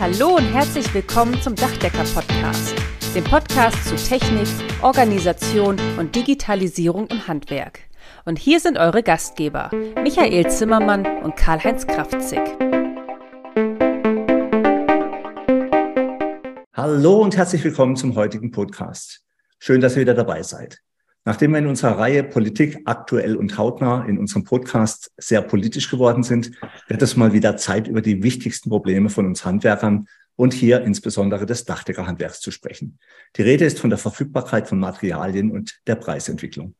Hallo und herzlich willkommen zum Dachdecker-Podcast, dem Podcast zu Technik, Organisation und Digitalisierung im Handwerk. Und hier sind eure Gastgeber, Michael Zimmermann und Karl-Heinz Kraftzig. Hallo und herzlich willkommen zum heutigen Podcast. Schön, dass ihr wieder dabei seid. Nachdem wir in unserer Reihe Politik aktuell und hautnah in unserem Podcast sehr politisch geworden sind, wird es mal wieder Zeit, über die wichtigsten Probleme von uns Handwerkern und hier insbesondere des Dachdeckerhandwerks zu sprechen. Die Rede ist von der Verfügbarkeit von Materialien und der Preisentwicklung.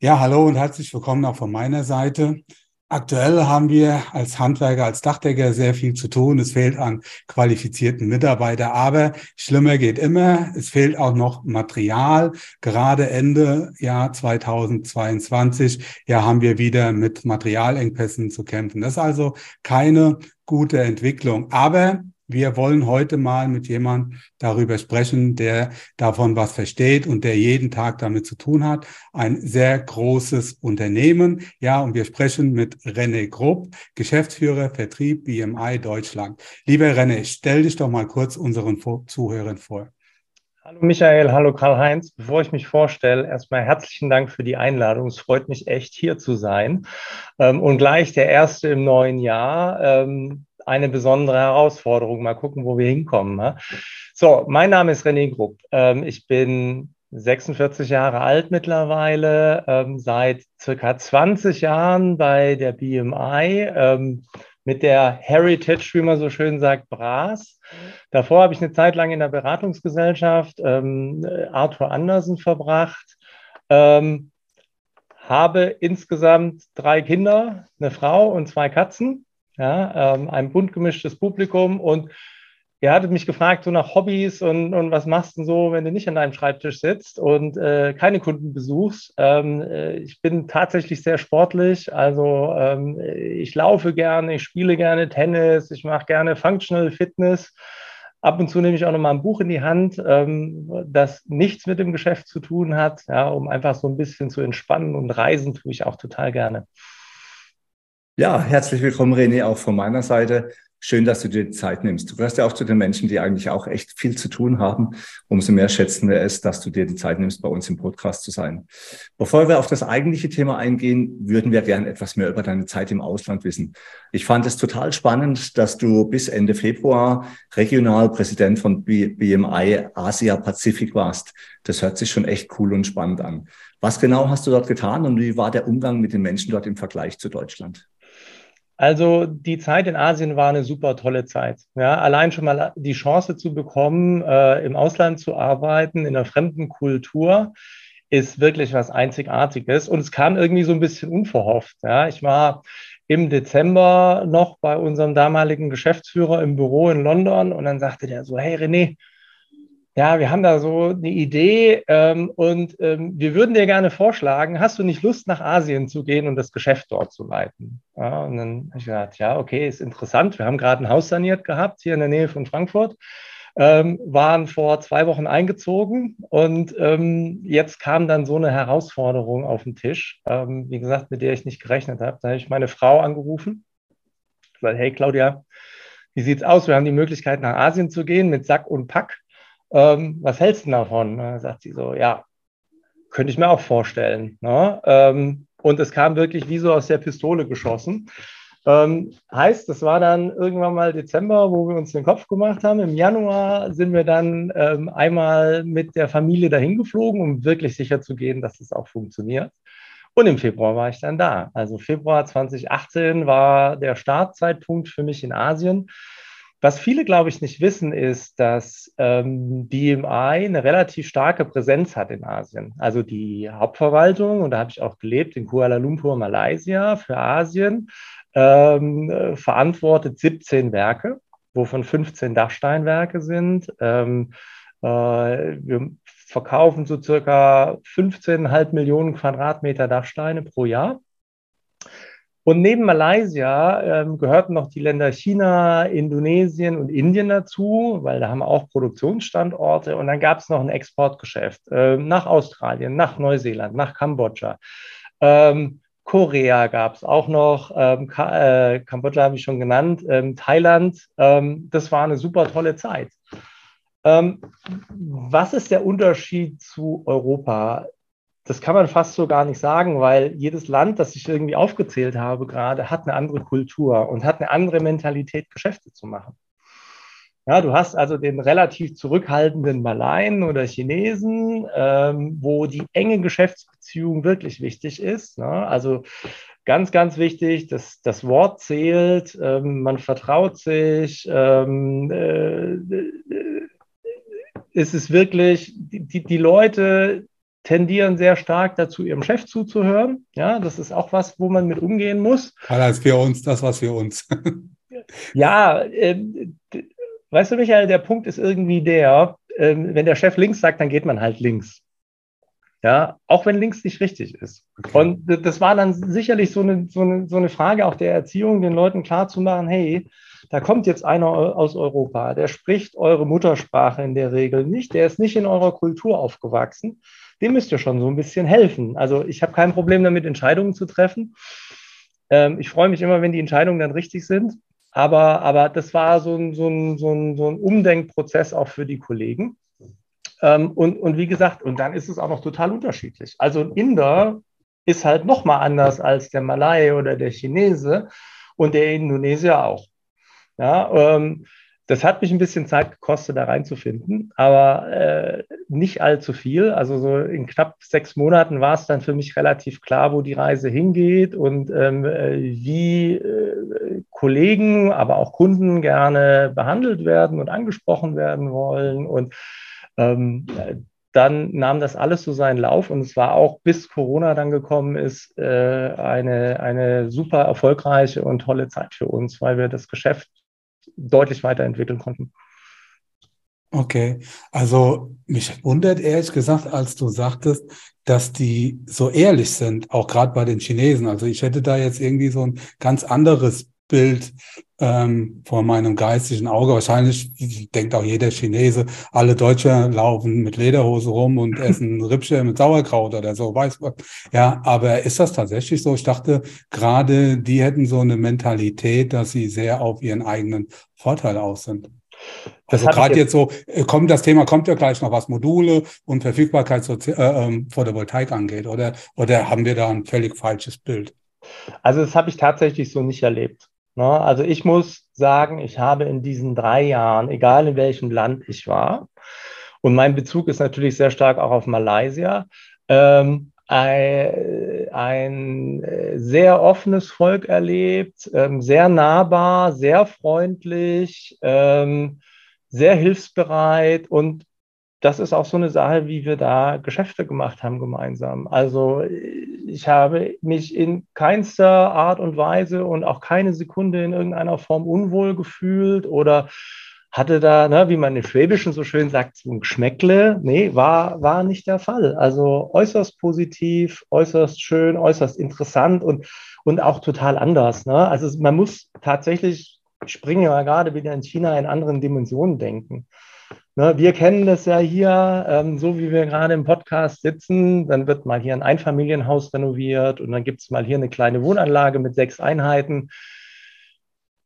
Ja, hallo und herzlich willkommen auch von meiner Seite. Aktuell haben wir als Handwerker, als Dachdecker sehr viel zu tun. Es fehlt an qualifizierten Mitarbeitern, aber schlimmer geht immer. Es fehlt auch noch Material. Gerade Ende Jahr 2022, ja, haben wir wieder mit Materialengpässen zu kämpfen. Das ist also keine gute Entwicklung. Aber wir wollen heute mal mit jemandem darüber sprechen, der davon was versteht und der jeden Tag damit zu tun hat. Ein sehr großes Unternehmen. Ja, und wir sprechen mit René Grupp, Geschäftsführer Vertrieb BMI Deutschland. Lieber René, stell dich doch mal kurz unseren Zuhörern vor. Hallo Michael, hallo Karl-Heinz. Bevor ich mich vorstelle, erstmal herzlichen Dank für die Einladung. Es freut mich echt, hier zu sein. Ähm, und gleich der erste im neuen Jahr ähm, eine besondere Herausforderung. Mal gucken, wo wir hinkommen. Ne? So, mein Name ist René Grupp. Ähm, ich bin 46 Jahre alt mittlerweile, ähm, seit circa 20 Jahren bei der BMI ähm, mit der Heritage, wie man so schön sagt, Bras. Davor habe ich eine Zeit lang in der Beratungsgesellschaft Arthur Andersen verbracht. habe insgesamt drei Kinder, eine Frau und zwei Katzen ja, ähm, ein bunt gemischtes Publikum und ihr hattet mich gefragt, so nach Hobbys und, und was machst du so, wenn du nicht an deinem Schreibtisch sitzt und äh, keine Kunden besuchst. Ähm, äh, ich bin tatsächlich sehr sportlich, also ähm, ich laufe gerne, ich spiele gerne Tennis, ich mache gerne Functional Fitness. Ab und zu nehme ich auch noch mal ein Buch in die Hand, ähm, das nichts mit dem Geschäft zu tun hat, ja, um einfach so ein bisschen zu entspannen und reisen tue ich auch total gerne. Ja, herzlich willkommen, René, auch von meiner Seite. Schön, dass du dir die Zeit nimmst. Du gehörst ja auch zu den Menschen, die eigentlich auch echt viel zu tun haben. Umso mehr schätzen wir es, dass du dir die Zeit nimmst, bei uns im Podcast zu sein. Bevor wir auf das eigentliche Thema eingehen, würden wir gerne etwas mehr über deine Zeit im Ausland wissen. Ich fand es total spannend, dass du bis Ende Februar Regionalpräsident von BMI Asia Pazifik warst. Das hört sich schon echt cool und spannend an. Was genau hast du dort getan und wie war der Umgang mit den Menschen dort im Vergleich zu Deutschland? Also die Zeit in Asien war eine super tolle Zeit. Ja, allein schon mal die Chance zu bekommen, äh, im Ausland zu arbeiten, in einer fremden Kultur, ist wirklich was Einzigartiges. Und es kam irgendwie so ein bisschen unverhofft. Ja, ich war im Dezember noch bei unserem damaligen Geschäftsführer im Büro in London und dann sagte der so, hey René, ja, wir haben da so eine Idee ähm, und ähm, wir würden dir gerne vorschlagen, hast du nicht Lust, nach Asien zu gehen und das Geschäft dort zu leiten? Ja, und dann habe ich gesagt, ja, okay, ist interessant. Wir haben gerade ein Haus saniert gehabt, hier in der Nähe von Frankfurt, ähm, waren vor zwei Wochen eingezogen und ähm, jetzt kam dann so eine Herausforderung auf den Tisch, ähm, wie gesagt, mit der ich nicht gerechnet habe. Da habe ich meine Frau angerufen, weil, hey Claudia, wie sieht's aus? Wir haben die Möglichkeit, nach Asien zu gehen mit Sack und Pack ähm, was hältst du davon? Da sagt sie so, ja, könnte ich mir auch vorstellen. Ne? Ähm, und es kam wirklich wie so aus der Pistole geschossen. Ähm, heißt, das war dann irgendwann mal Dezember, wo wir uns den Kopf gemacht haben. Im Januar sind wir dann ähm, einmal mit der Familie dahin geflogen, um wirklich sicher zu gehen, dass es auch funktioniert. Und im Februar war ich dann da. Also Februar 2018 war der Startzeitpunkt für mich in Asien. Was viele, glaube ich, nicht wissen, ist, dass ähm, BMI eine relativ starke Präsenz hat in Asien. Also die Hauptverwaltung, und da habe ich auch gelebt, in Kuala Lumpur, Malaysia, für Asien, ähm, verantwortet 17 Werke, wovon 15 Dachsteinwerke sind. Ähm, äh, wir verkaufen so circa 15,5 Millionen Quadratmeter Dachsteine pro Jahr. Und neben Malaysia ähm, gehörten noch die Länder China, Indonesien und Indien dazu, weil da haben wir auch Produktionsstandorte. Und dann gab es noch ein Exportgeschäft äh, nach Australien, nach Neuseeland, nach Kambodscha. Ähm, Korea gab es auch noch, ähm, Ka äh, Kambodscha habe ich schon genannt, ähm, Thailand. Ähm, das war eine super tolle Zeit. Ähm, was ist der Unterschied zu Europa? Das kann man fast so gar nicht sagen, weil jedes Land, das ich irgendwie aufgezählt habe gerade, hat eine andere Kultur und hat eine andere Mentalität, Geschäfte zu machen. Ja, du hast also den relativ zurückhaltenden Malayen oder Chinesen, ähm, wo die enge Geschäftsbeziehung wirklich wichtig ist. Ne? Also ganz, ganz wichtig, dass das Wort zählt, ähm, man vertraut sich. Ähm, äh, es ist wirklich, die, die Leute tendieren sehr stark dazu, ihrem Chef zuzuhören. Ja, das ist auch was, wo man mit umgehen muss. Als für uns, das was für uns. ja, äh, Weißt du, Michael, der Punkt ist irgendwie der, ähm, wenn der Chef links sagt, dann geht man halt links. Ja, auch wenn links nicht richtig ist. Okay. Und das war dann sicherlich so eine, so, eine, so eine Frage auch der Erziehung, den Leuten klarzumachen, hey, da kommt jetzt einer aus Europa, der spricht eure Muttersprache in der Regel nicht, der ist nicht in eurer Kultur aufgewachsen. Dem müsst ihr schon so ein bisschen helfen. Also ich habe kein Problem damit, Entscheidungen zu treffen. Ähm, ich freue mich immer, wenn die Entscheidungen dann richtig sind. Aber, aber das war so ein, so, ein, so, ein, so ein Umdenkprozess auch für die Kollegen. Ähm, und, und wie gesagt, und dann ist es auch noch total unterschiedlich. Also ein Inder ist halt nochmal anders als der Malai oder der Chinese und der Indonesier auch. Ja, ähm, das hat mich ein bisschen Zeit gekostet, da reinzufinden, aber äh, nicht allzu viel. Also so in knapp sechs Monaten war es dann für mich relativ klar, wo die Reise hingeht und ähm, äh, wie äh, Kollegen, aber auch Kunden gerne behandelt werden und angesprochen werden wollen. Und ähm, dann nahm das alles so seinen Lauf und es war auch, bis Corona dann gekommen ist, äh, eine, eine super erfolgreiche und tolle Zeit für uns, weil wir das Geschäft deutlich weiterentwickeln konnten. Okay, also mich wundert ehrlich gesagt, als du sagtest, dass die so ehrlich sind, auch gerade bei den Chinesen. Also ich hätte da jetzt irgendwie so ein ganz anderes Bild ähm, vor meinem geistigen Auge. Wahrscheinlich denkt auch jeder Chinese, alle Deutsche laufen mit Lederhose rum und essen Rippchen mit Sauerkraut oder so, weiß man. Ja, aber ist das tatsächlich so? Ich dachte, gerade die hätten so eine Mentalität, dass sie sehr auf ihren eigenen Vorteil aus sind. Das also gerade jetzt, jetzt so, äh, kommt das Thema, kommt ja gleich noch was Module und Verfügbarkeit äh, äh, Photovoltaik angeht, oder, oder haben wir da ein völlig falsches Bild? Also das habe ich tatsächlich so nicht erlebt. Ne? Also ich muss sagen, ich habe in diesen drei Jahren, egal in welchem Land ich war, und mein Bezug ist natürlich sehr stark auch auf Malaysia, ähm, ein, ein, äh, sehr offenes Volk erlebt, ähm, sehr nahbar, sehr freundlich, ähm, sehr hilfsbereit und das ist auch so eine Sache, wie wir da Geschäfte gemacht haben gemeinsam. Also ich habe mich in keinster Art und Weise und auch keine Sekunde in irgendeiner Form unwohl gefühlt oder hatte da, ne, wie man im Schwäbischen so schön sagt, so ein Geschmäckle. Nee, war, war nicht der Fall. Also äußerst positiv, äußerst schön, äußerst interessant und, und auch total anders. Ne? Also man muss tatsächlich, ich springe ja gerade wieder in China in anderen Dimensionen denken. Ne, wir kennen das ja hier, ähm, so wie wir gerade im Podcast sitzen, dann wird mal hier ein Einfamilienhaus renoviert und dann gibt es mal hier eine kleine Wohnanlage mit sechs Einheiten.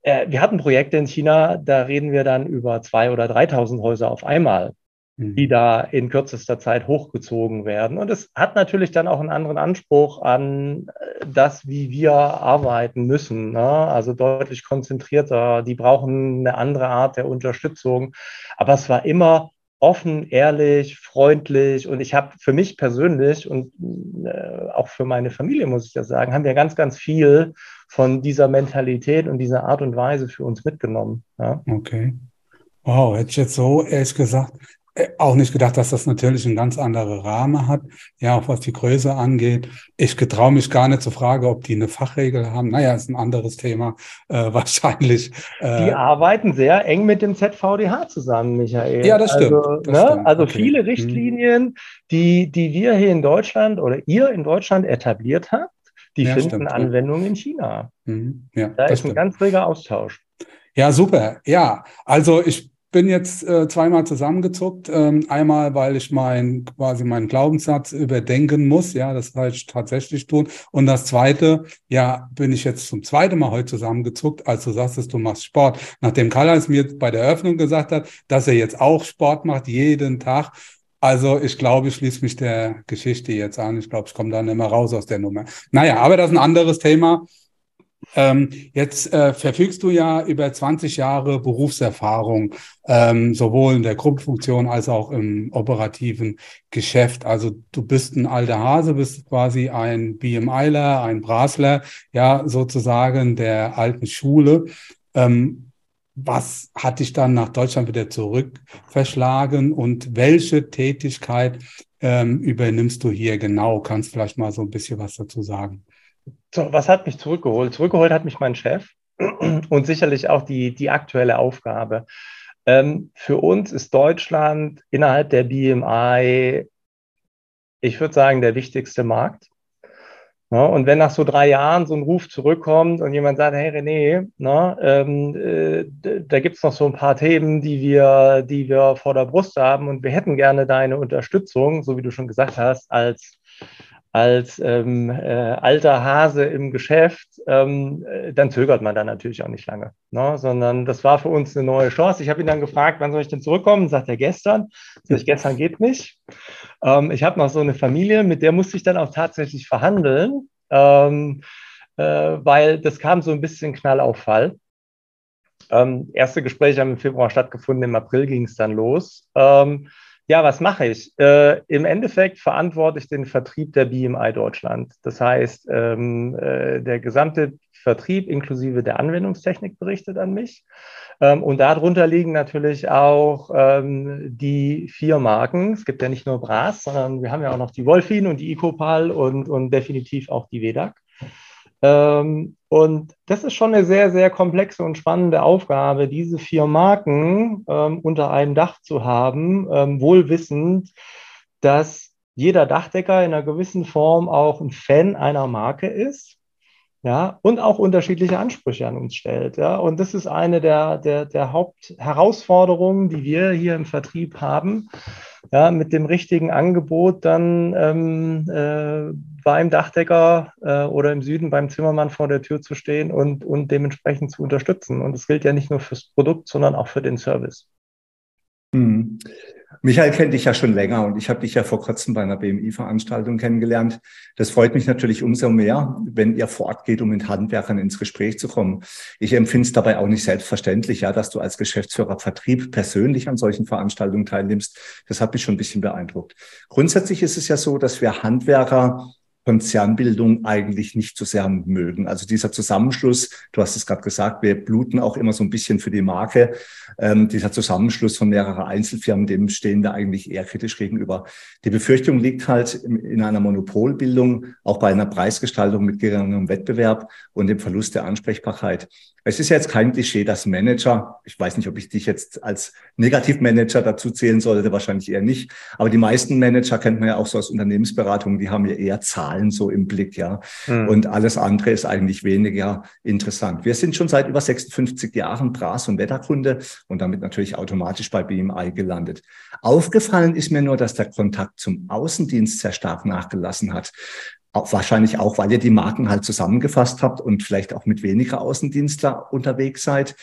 Äh, wir hatten Projekte in China, da reden wir dann über zwei oder 3.000 Häuser auf einmal die mhm. da in kürzester Zeit hochgezogen werden. Und es hat natürlich dann auch einen anderen Anspruch an äh, das, wie wir arbeiten müssen. Ne? Also deutlich konzentrierter. Die brauchen eine andere Art der Unterstützung. Aber es war immer offen, ehrlich, freundlich. Und ich habe für mich persönlich und äh, auch für meine Familie, muss ich das sagen, haben wir ganz, ganz viel von dieser Mentalität und dieser Art und Weise für uns mitgenommen. Ja? Okay. Wow, hätte ich jetzt so ehrlich gesagt auch nicht gedacht, dass das natürlich einen ganz anderen Rahmen hat, ja, auch was die Größe angeht. Ich getraue mich gar nicht zu fragen, ob die eine Fachregel haben. Naja, ist ein anderes Thema äh, wahrscheinlich. Äh, die arbeiten sehr eng mit dem ZVDH zusammen, Michael. Ja, das stimmt. Also, das ne? stimmt. also okay. viele hm. Richtlinien, die, die wir hier in Deutschland oder ihr in Deutschland etabliert habt, die ja, finden stimmt, Anwendung in China. Mhm. Ja, da ist stimmt. ein ganz reger Austausch. Ja, super. Ja, also ich bin jetzt äh, zweimal zusammengezuckt. Ähm, einmal, weil ich mein, quasi meinen Glaubenssatz überdenken muss. Ja, das heißt ich tatsächlich tun. Und das zweite, ja, bin ich jetzt zum zweiten Mal heute zusammengezuckt, als du sagst, du machst Sport. Nachdem Karl-Heinz mir bei der Eröffnung gesagt hat, dass er jetzt auch Sport macht, jeden Tag. Also ich glaube, ich schließe mich der Geschichte jetzt an. Ich glaube, ich komme dann immer raus aus der Nummer. Naja, aber das ist ein anderes Thema. Ähm, jetzt äh, verfügst du ja über 20 Jahre Berufserfahrung, ähm, sowohl in der Gruppenfunktion als auch im operativen Geschäft. Also du bist ein alter Hase, bist quasi ein BMIler, ein Brasler, ja, sozusagen der alten Schule. Ähm, was hat dich dann nach Deutschland wieder zurück verschlagen und welche Tätigkeit ähm, übernimmst du hier genau? Kannst vielleicht mal so ein bisschen was dazu sagen? Was hat mich zurückgeholt? Zurückgeholt hat mich mein Chef und sicherlich auch die, die aktuelle Aufgabe. Ähm, für uns ist Deutschland innerhalb der BMI, ich würde sagen, der wichtigste Markt. Ja, und wenn nach so drei Jahren so ein Ruf zurückkommt und jemand sagt, hey René, na, ähm, äh, da gibt es noch so ein paar Themen, die wir, die wir vor der Brust haben und wir hätten gerne deine Unterstützung, so wie du schon gesagt hast, als als ähm, äh, alter Hase im Geschäft, ähm, äh, dann zögert man da natürlich auch nicht lange. Ne? Sondern das war für uns eine neue Chance. Ich habe ihn dann gefragt, wann soll ich denn zurückkommen? Sagt er gestern. Sag ich, gestern geht nicht. Ähm, ich habe noch so eine Familie, mit der musste ich dann auch tatsächlich verhandeln, ähm, äh, weil das kam so ein bisschen Knall auf Fall. Ähm, erste Gespräche haben im Februar stattgefunden, im April ging es dann los. Ähm, ja, was mache ich? Äh, Im Endeffekt verantworte ich den Vertrieb der BMI Deutschland. Das heißt, ähm, äh, der gesamte Vertrieb inklusive der Anwendungstechnik berichtet an mich. Ähm, und darunter liegen natürlich auch ähm, die vier Marken. Es gibt ja nicht nur Bras, sondern wir haben ja auch noch die Wolfin und die Ecopal und, und definitiv auch die Vedak. Ähm, und das ist schon eine sehr, sehr komplexe und spannende Aufgabe, diese vier Marken ähm, unter einem Dach zu haben, ähm, wohl wissend, dass jeder Dachdecker in einer gewissen Form auch ein Fan einer Marke ist ja, und auch unterschiedliche Ansprüche an uns stellt. Ja. Und das ist eine der, der, der Hauptherausforderungen, die wir hier im Vertrieb haben, ja, mit dem richtigen Angebot dann ähm, äh, beim Dachdecker äh, oder im Süden beim Zimmermann vor der Tür zu stehen und, und dementsprechend zu unterstützen. Und das gilt ja nicht nur fürs Produkt, sondern auch für den Service. Hm. Michael kennt dich ja schon länger und ich habe dich ja vor kurzem bei einer BMI-Veranstaltung kennengelernt. Das freut mich natürlich umso mehr, wenn ihr fortgeht, um mit Handwerkern ins Gespräch zu kommen. Ich empfinde es dabei auch nicht selbstverständlich, ja, dass du als Geschäftsführer Vertrieb persönlich an solchen Veranstaltungen teilnimmst. Das hat mich schon ein bisschen beeindruckt. Grundsätzlich ist es ja so, dass wir Handwerker Konzernbildung eigentlich nicht so sehr mögen. Also dieser Zusammenschluss, du hast es gerade gesagt, wir bluten auch immer so ein bisschen für die Marke. Ähm, dieser Zusammenschluss von mehreren Einzelfirmen, dem stehen wir eigentlich eher kritisch gegenüber. Die Befürchtung liegt halt in einer Monopolbildung, auch bei einer Preisgestaltung mit geringem Wettbewerb und dem Verlust der Ansprechbarkeit. Es ist jetzt kein Klischee, dass Manager, ich weiß nicht, ob ich dich jetzt als Negativmanager dazu zählen sollte, wahrscheinlich eher nicht, aber die meisten Manager kennt man ja auch so aus Unternehmensberatungen, die haben ja eher Zahlen so im Blick, ja. Mhm. Und alles andere ist eigentlich weniger interessant. Wir sind schon seit über 56 Jahren Bras- und Wetterkunde und damit natürlich automatisch bei BMI gelandet. Aufgefallen ist mir nur, dass der Kontakt zum Außendienst sehr stark nachgelassen hat. Auch wahrscheinlich auch, weil ihr die Marken halt zusammengefasst habt und vielleicht auch mit weniger Außendienstler unterwegs seid.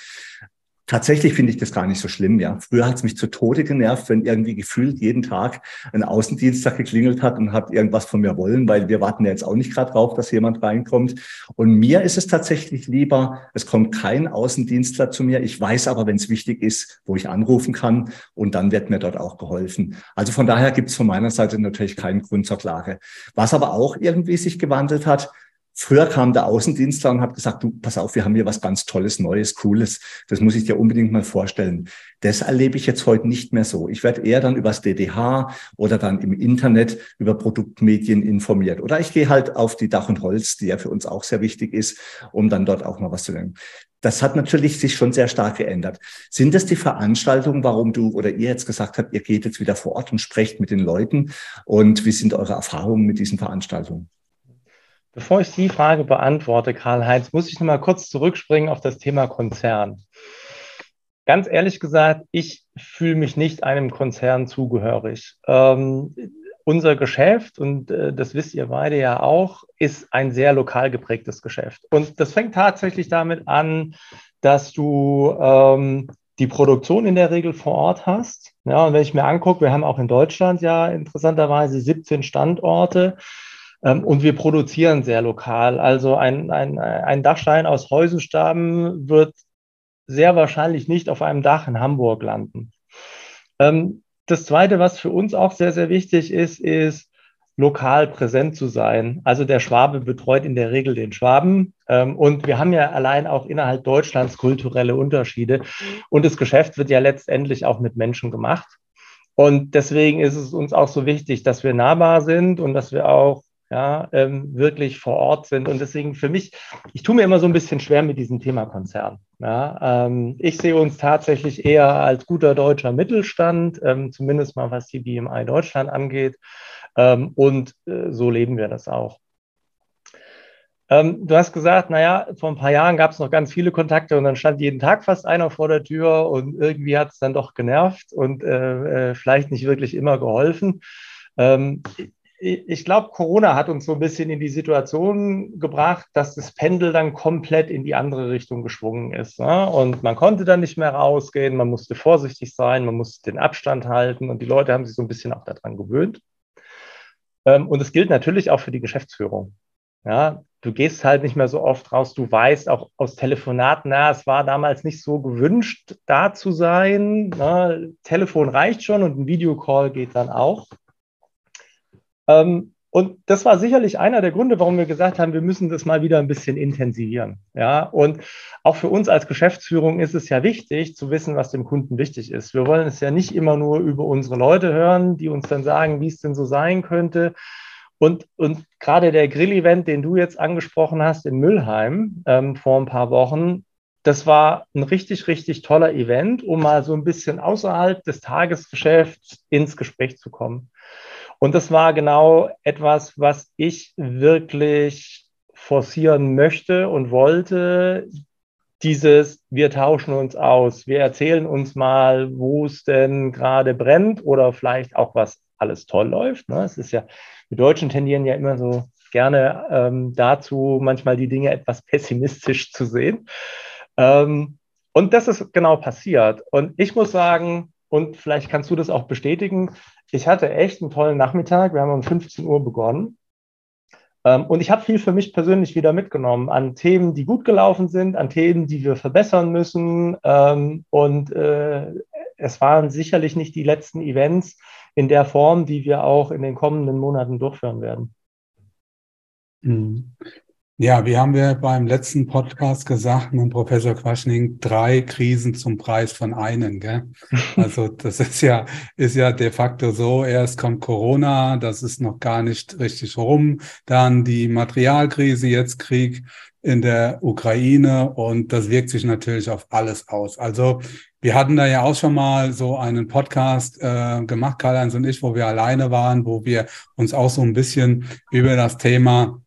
Tatsächlich finde ich das gar nicht so schlimm, ja. Früher hat es mich zu Tode genervt, wenn irgendwie gefühlt jeden Tag ein Außendienstler geklingelt hat und hat irgendwas von mir wollen, weil wir warten ja jetzt auch nicht gerade drauf, dass jemand reinkommt. Und mir ist es tatsächlich lieber, es kommt kein Außendienstler zu mir. Ich weiß aber, wenn es wichtig ist, wo ich anrufen kann und dann wird mir dort auch geholfen. Also von daher gibt es von meiner Seite natürlich keinen Grund zur Klage. Was aber auch irgendwie sich gewandelt hat, Früher kam der Außendienstler und hat gesagt, du, pass auf, wir haben hier was ganz Tolles, Neues, Cooles. Das muss ich dir unbedingt mal vorstellen. Das erlebe ich jetzt heute nicht mehr so. Ich werde eher dann übers DDH oder dann im Internet über Produktmedien informiert. Oder ich gehe halt auf die Dach und Holz, die ja für uns auch sehr wichtig ist, um dann dort auch mal was zu lernen. Das hat natürlich sich schon sehr stark geändert. Sind das die Veranstaltungen, warum du oder ihr jetzt gesagt habt, ihr geht jetzt wieder vor Ort und sprecht mit den Leuten? Und wie sind eure Erfahrungen mit diesen Veranstaltungen? Bevor ich die Frage beantworte, Karl-Heinz, muss ich noch mal kurz zurückspringen auf das Thema Konzern. Ganz ehrlich gesagt, ich fühle mich nicht einem Konzern zugehörig. Ähm, unser Geschäft, und äh, das wisst ihr beide ja auch, ist ein sehr lokal geprägtes Geschäft. Und das fängt tatsächlich damit an, dass du ähm, die Produktion in der Regel vor Ort hast. Ja, und wenn ich mir angucke, wir haben auch in Deutschland ja interessanterweise 17 Standorte und wir produzieren sehr lokal. Also ein, ein, ein Dachstein aus Heusenstaben wird sehr wahrscheinlich nicht auf einem Dach in Hamburg landen. Ähm, das Zweite, was für uns auch sehr, sehr wichtig ist, ist, lokal präsent zu sein. Also der Schwabe betreut in der Regel den Schwaben. Ähm, und wir haben ja allein auch innerhalb Deutschlands kulturelle Unterschiede. Und das Geschäft wird ja letztendlich auch mit Menschen gemacht. Und deswegen ist es uns auch so wichtig, dass wir nahbar sind und dass wir auch ja, ähm, wirklich vor Ort sind. Und deswegen für mich, ich tue mir immer so ein bisschen schwer mit diesem Thema Konzern. Ja, ähm, ich sehe uns tatsächlich eher als guter deutscher Mittelstand, ähm, zumindest mal was die BMI Deutschland angeht. Ähm, und äh, so leben wir das auch. Ähm, du hast gesagt, naja, vor ein paar Jahren gab es noch ganz viele Kontakte und dann stand jeden Tag fast einer vor der Tür und irgendwie hat es dann doch genervt und äh, äh, vielleicht nicht wirklich immer geholfen. Ich glaube, Corona hat uns so ein bisschen in die Situation gebracht, dass das Pendel dann komplett in die andere Richtung geschwungen ist. Ne? Und man konnte dann nicht mehr rausgehen, man musste vorsichtig sein, man musste den Abstand halten und die Leute haben sich so ein bisschen auch daran gewöhnt. Ähm, und es gilt natürlich auch für die Geschäftsführung. Ja, du gehst halt nicht mehr so oft raus. Du weißt auch aus Telefonaten, na, es war damals nicht so gewünscht, da zu sein. Na, Telefon reicht schon und ein Videocall geht dann auch. Ähm, und das war sicherlich einer der Gründe, warum wir gesagt haben, wir müssen das mal wieder ein bisschen intensivieren. Ja, und auch für uns als Geschäftsführung ist es ja wichtig zu wissen, was dem Kunden wichtig ist. Wir wollen es ja nicht immer nur über unsere Leute hören, die uns dann sagen, wie es denn so sein könnte. Und, und gerade der Grill-Event, den du jetzt angesprochen hast in Müllheim ähm, vor ein paar Wochen, das war ein richtig, richtig toller Event, um mal so ein bisschen außerhalb des Tagesgeschäfts ins Gespräch zu kommen. Und das war genau etwas, was ich wirklich forcieren möchte und wollte. Dieses, wir tauschen uns aus, wir erzählen uns mal, wo es denn gerade brennt oder vielleicht auch, was alles toll läuft. Ne? Es ist ja, wir Deutschen tendieren ja immer so gerne ähm, dazu, manchmal die Dinge etwas pessimistisch zu sehen. Ähm, und das ist genau passiert. Und ich muss sagen, und vielleicht kannst du das auch bestätigen, ich hatte echt einen tollen Nachmittag. Wir haben um 15 Uhr begonnen. Ähm, und ich habe viel für mich persönlich wieder mitgenommen an Themen, die gut gelaufen sind, an Themen, die wir verbessern müssen. Ähm, und äh, es waren sicherlich nicht die letzten Events in der Form, die wir auch in den kommenden Monaten durchführen werden. Ja, wie haben wir beim letzten Podcast gesagt mit Professor Quaschning, drei Krisen zum Preis von einen, gell? Also das ist ja, ist ja de facto so. Erst kommt Corona, das ist noch gar nicht richtig rum. Dann die Materialkrise, jetzt Krieg in der Ukraine und das wirkt sich natürlich auf alles aus. Also wir hatten da ja auch schon mal so einen Podcast äh, gemacht, Karl-Heinz und ich, wo wir alleine waren, wo wir uns auch so ein bisschen über das Thema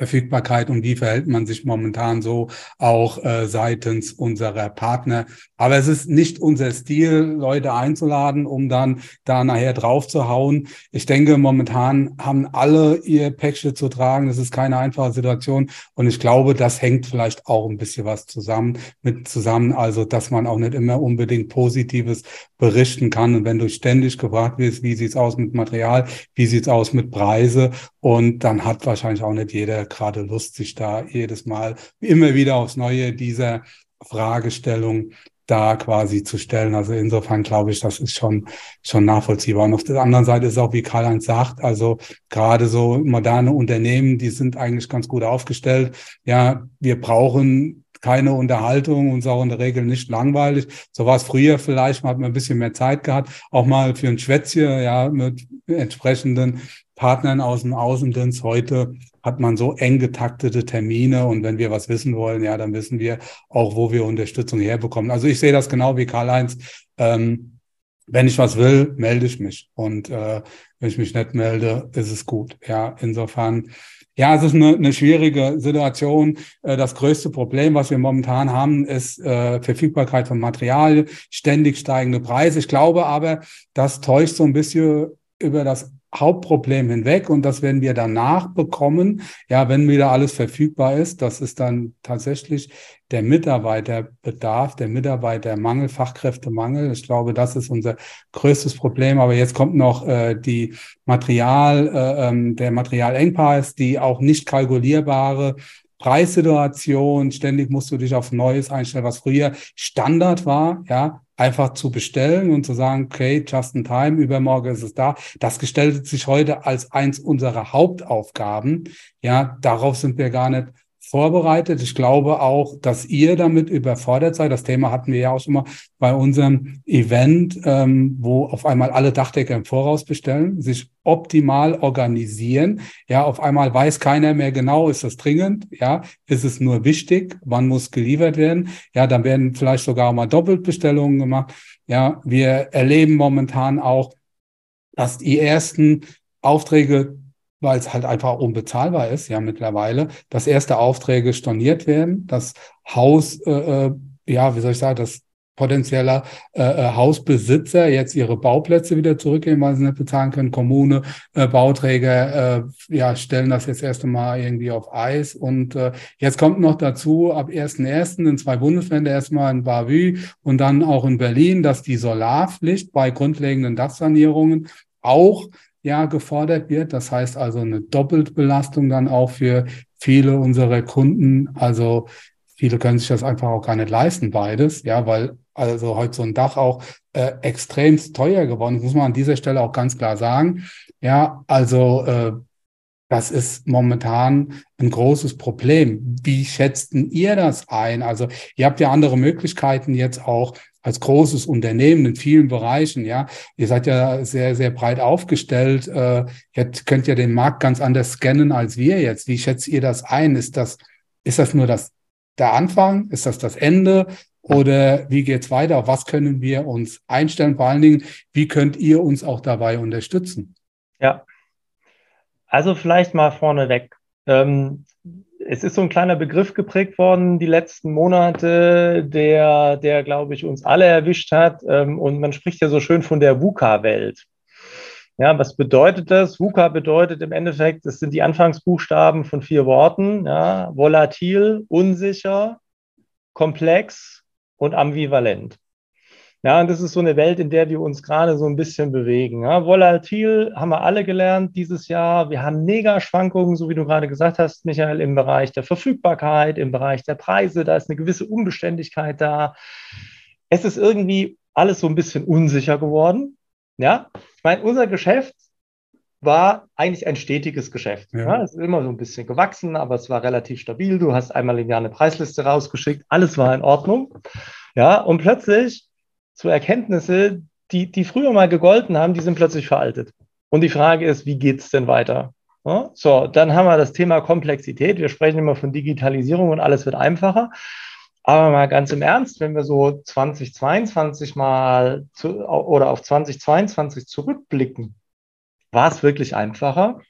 Verfügbarkeit und wie verhält man sich momentan so auch äh, seitens unserer Partner. Aber es ist nicht unser Stil, Leute einzuladen, um dann da nachher drauf zu hauen. Ich denke, momentan haben alle ihr Päckchen zu tragen. Das ist keine einfache Situation. Und ich glaube, das hängt vielleicht auch ein bisschen was zusammen mit zusammen. Also, dass man auch nicht immer unbedingt Positives berichten kann. Und wenn du ständig gefragt wirst, wie sieht's aus mit Material? Wie sieht's aus mit Preise? Und dann hat wahrscheinlich auch nicht jeder gerade Lust, sich da jedes Mal immer wieder aufs Neue dieser Fragestellung da quasi zu stellen. Also insofern glaube ich, das ist schon, schon nachvollziehbar. Und auf der anderen Seite ist auch, wie Karl-Heinz sagt, also gerade so moderne Unternehmen, die sind eigentlich ganz gut aufgestellt. Ja, wir brauchen keine Unterhaltung und auch in der Regel nicht langweilig. So war es früher vielleicht, man hat man ein bisschen mehr Zeit gehabt, auch mal für ein Schwätzchen, ja, mit entsprechenden Partnern aus dem Außendienst. Heute hat man so eng getaktete Termine und wenn wir was wissen wollen, ja, dann wissen wir auch, wo wir Unterstützung herbekommen. Also ich sehe das genau wie Karl-Heinz. Ähm, wenn ich was will, melde ich mich. Und äh, wenn ich mich nicht melde, ist es gut. Ja, insofern Ja, es ist eine, eine schwierige Situation. Äh, das größte Problem, was wir momentan haben, ist äh, Verfügbarkeit von Material, ständig steigende Preise. Ich glaube aber, das täuscht so ein bisschen über das Hauptproblem hinweg und das werden wir danach bekommen, ja, wenn wieder alles verfügbar ist. Das ist dann tatsächlich der Mitarbeiterbedarf, der Mitarbeitermangel, Fachkräftemangel. Ich glaube, das ist unser größtes Problem. Aber jetzt kommt noch äh, die Material, äh, ähm, der Materialengpass, die auch nicht kalkulierbare Preissituation, ständig musst du dich auf Neues einstellen, was früher Standard war, ja, einfach zu bestellen und zu sagen, okay, just in time, übermorgen ist es da. Das gestaltet sich heute als eins unserer Hauptaufgaben. Ja, darauf sind wir gar nicht vorbereitet. Ich glaube auch, dass ihr damit überfordert seid. Das Thema hatten wir ja auch schon mal bei unserem Event, ähm, wo auf einmal alle Dachdecker im Voraus bestellen, sich optimal organisieren. Ja, auf einmal weiß keiner mehr genau, ist das dringend? Ja, ist es nur wichtig? Wann muss geliefert werden? Ja, dann werden vielleicht sogar mal Doppelbestellungen gemacht. Ja, wir erleben momentan auch, dass die ersten Aufträge weil es halt einfach unbezahlbar ist, ja mittlerweile, dass erste Aufträge storniert werden, das Haus, äh, äh, ja, wie soll ich sagen, das potenzieller äh, äh, Hausbesitzer jetzt ihre Bauplätze wieder zurückgeben, weil sie nicht bezahlen können. Kommune, äh, Bauträger, äh, ja, stellen das jetzt erst einmal irgendwie auf Eis. Und äh, jetzt kommt noch dazu, ab 1.1. in zwei Bundesländer, erstmal in Bavü und dann auch in Berlin, dass die Solarpflicht bei grundlegenden Dachsanierungen auch ja gefordert wird. Das heißt also eine Doppelbelastung dann auch für viele unserer Kunden. Also viele können sich das einfach auch gar nicht leisten, beides, ja, weil also heute so ein Dach auch äh, extremst teuer geworden ist, muss man an dieser Stelle auch ganz klar sagen. Ja, also äh, das ist momentan ein großes Problem. Wie schätzten ihr das ein? Also ihr habt ja andere Möglichkeiten jetzt auch als großes Unternehmen in vielen Bereichen, ja. Ihr seid ja sehr, sehr breit aufgestellt. Äh, ihr könnt ja den Markt ganz anders scannen als wir jetzt. Wie schätzt ihr das ein? Ist das, ist das nur das, der Anfang? Ist das das Ende? Oder wie geht's weiter? Auf was können wir uns einstellen? Vor allen Dingen, wie könnt ihr uns auch dabei unterstützen? Ja. Also vielleicht mal vorneweg. Ähm, es ist so ein kleiner Begriff geprägt worden die letzten Monate, der, der glaube ich, uns alle erwischt hat. Ähm, und man spricht ja so schön von der VUCA-Welt. Ja, was bedeutet das? VUCA bedeutet im Endeffekt, das sind die Anfangsbuchstaben von vier Worten. Ja, volatil, unsicher, komplex und ambivalent. Ja, und das ist so eine Welt, in der wir uns gerade so ein bisschen bewegen. Ja, volatil haben wir alle gelernt dieses Jahr. Wir haben Mega-Schwankungen, so wie du gerade gesagt hast, Michael, im Bereich der Verfügbarkeit, im Bereich der Preise. Da ist eine gewisse Unbeständigkeit da. Es ist irgendwie alles so ein bisschen unsicher geworden. Ja, ich meine, unser Geschäft war eigentlich ein stetiges Geschäft. Ja. ja. es ist immer so ein bisschen gewachsen, aber es war relativ stabil. Du hast einmal im Jahr eine Preisliste rausgeschickt. Alles war in Ordnung. Ja, und plötzlich zu Erkenntnisse, die, die früher mal gegolten haben, die sind plötzlich veraltet. Und die Frage ist, wie geht es denn weiter? So, dann haben wir das Thema Komplexität. Wir sprechen immer von Digitalisierung und alles wird einfacher. Aber mal ganz im Ernst, wenn wir so 2022 mal zu, oder auf 2022 zurückblicken, war es wirklich einfacher?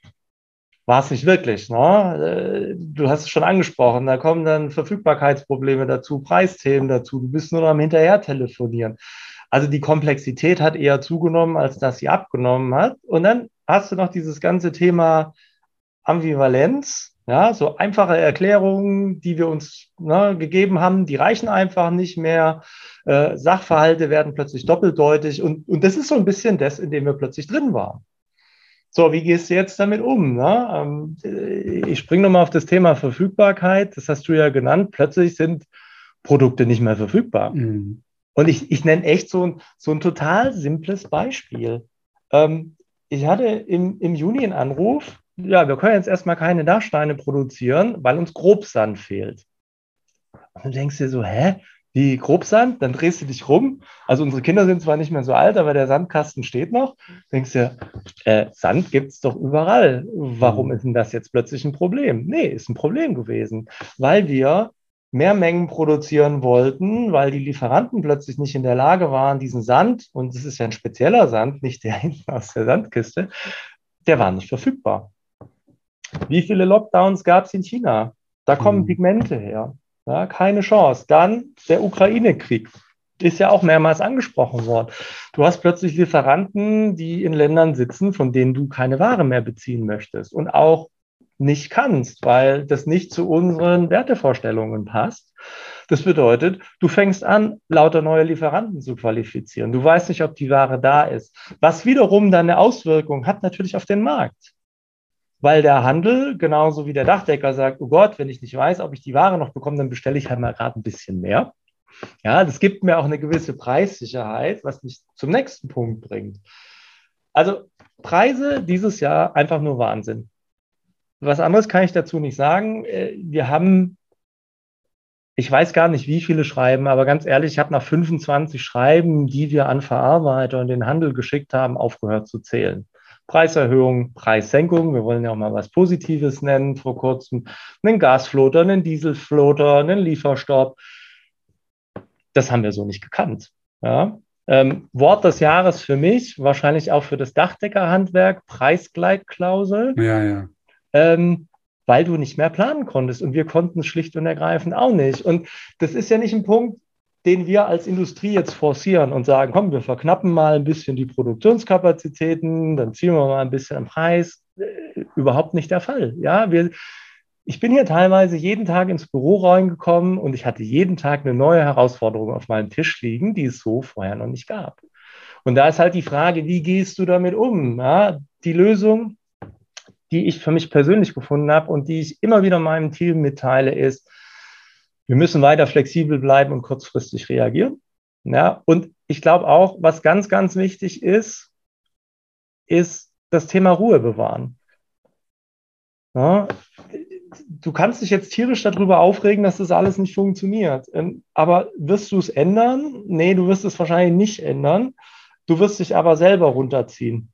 War es nicht wirklich. Ne? Äh, du hast es schon angesprochen, da kommen dann Verfügbarkeitsprobleme dazu, Preisthemen dazu, du bist nur noch am Hinterher telefonieren. Also die Komplexität hat eher zugenommen, als dass sie abgenommen hat. Und dann hast du noch dieses ganze Thema Ambivalenz, ja, so einfache Erklärungen, die wir uns ne, gegeben haben, die reichen einfach nicht mehr. Äh, Sachverhalte werden plötzlich doppeldeutig und, und das ist so ein bisschen das, in dem wir plötzlich drin waren. So, wie gehst du jetzt damit um? Ne? Ähm, ich springe nochmal auf das Thema Verfügbarkeit. Das hast du ja genannt. Plötzlich sind Produkte nicht mehr verfügbar. Mhm. Und ich, ich nenne echt so ein, so ein total simples Beispiel. Ähm, ich hatte im, im Juni einen Anruf, ja, wir können jetzt erstmal keine Dachsteine produzieren, weil uns Grobsand fehlt. Und du denkst dir so, hä? Wie Grobsand, dann drehst du dich rum. Also unsere Kinder sind zwar nicht mehr so alt, aber der Sandkasten steht noch. Denkst du, äh, Sand gibt es doch überall. Warum mhm. ist denn das jetzt plötzlich ein Problem? Nee, ist ein Problem gewesen, weil wir mehr Mengen produzieren wollten, weil die Lieferanten plötzlich nicht in der Lage waren, diesen Sand, und es ist ja ein spezieller Sand, nicht der hinten aus der Sandkiste, der war nicht verfügbar. Wie viele Lockdowns gab es in China? Da kommen mhm. Pigmente her. Ja, keine Chance. Dann der Ukraine-Krieg. Ist ja auch mehrmals angesprochen worden. Du hast plötzlich Lieferanten, die in Ländern sitzen, von denen du keine Ware mehr beziehen möchtest und auch nicht kannst, weil das nicht zu unseren Wertevorstellungen passt. Das bedeutet, du fängst an, lauter neue Lieferanten zu qualifizieren. Du weißt nicht, ob die Ware da ist. Was wiederum dann eine Auswirkung hat natürlich auf den Markt. Weil der Handel, genauso wie der Dachdecker sagt, oh Gott, wenn ich nicht weiß, ob ich die Ware noch bekomme, dann bestelle ich halt mal gerade ein bisschen mehr. Ja, das gibt mir auch eine gewisse Preissicherheit, was mich zum nächsten Punkt bringt. Also Preise dieses Jahr einfach nur Wahnsinn. Was anderes kann ich dazu nicht sagen. Äh, wir haben, ich weiß gar nicht, wie viele Schreiben, aber ganz ehrlich, ich habe nach 25 Schreiben, die wir an Verarbeiter und den Handel geschickt haben, aufgehört zu zählen. Preiserhöhung, Preissenkung. Wir wollen ja auch mal was Positives nennen. Vor kurzem einen Gasfloater, einen Dieselfloater, einen Lieferstopp. Das haben wir so nicht gekannt. Ja. Ähm, Wort des Jahres für mich, wahrscheinlich auch für das Dachdeckerhandwerk, Preisgleitklausel. Ja, ja. Ähm, weil du nicht mehr planen konntest. Und wir konnten es schlicht und ergreifend auch nicht. Und das ist ja nicht ein Punkt, den wir als Industrie jetzt forcieren und sagen, komm, wir verknappen mal ein bisschen die Produktionskapazitäten, dann ziehen wir mal ein bisschen am Preis. Äh, überhaupt nicht der Fall. Ja, wir, ich bin hier teilweise jeden Tag ins Büro reingekommen und ich hatte jeden Tag eine neue Herausforderung auf meinem Tisch liegen, die es so vorher noch nicht gab. Und da ist halt die Frage, wie gehst du damit um? Ja, die Lösung, die ich für mich persönlich gefunden habe und die ich immer wieder meinem Team mitteile, ist, wir müssen weiter flexibel bleiben und kurzfristig reagieren. Ja, und ich glaube auch, was ganz, ganz wichtig ist, ist das Thema Ruhe bewahren. Ja, du kannst dich jetzt tierisch darüber aufregen, dass das alles nicht funktioniert. Ähm, aber wirst du es ändern? Nee, du wirst es wahrscheinlich nicht ändern. Du wirst dich aber selber runterziehen.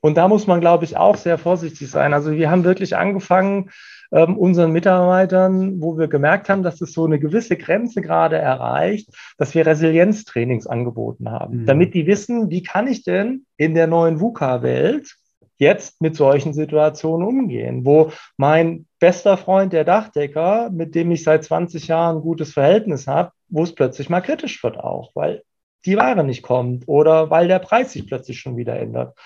Und da muss man, glaube ich, auch sehr vorsichtig sein. Also wir haben wirklich angefangen, ähm, unseren Mitarbeitern, wo wir gemerkt haben, dass es so eine gewisse Grenze gerade erreicht, dass wir Resilienztrainings angeboten haben, mhm. damit die wissen, wie kann ich denn in der neuen VUCA-Welt jetzt mit solchen Situationen umgehen, wo mein bester Freund, der Dachdecker, mit dem ich seit 20 Jahren ein gutes Verhältnis habe, wo es plötzlich mal kritisch wird auch, weil die Ware nicht kommt oder weil der Preis sich plötzlich schon wieder ändert.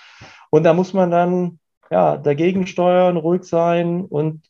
Und da muss man dann ja, dagegen steuern, ruhig sein und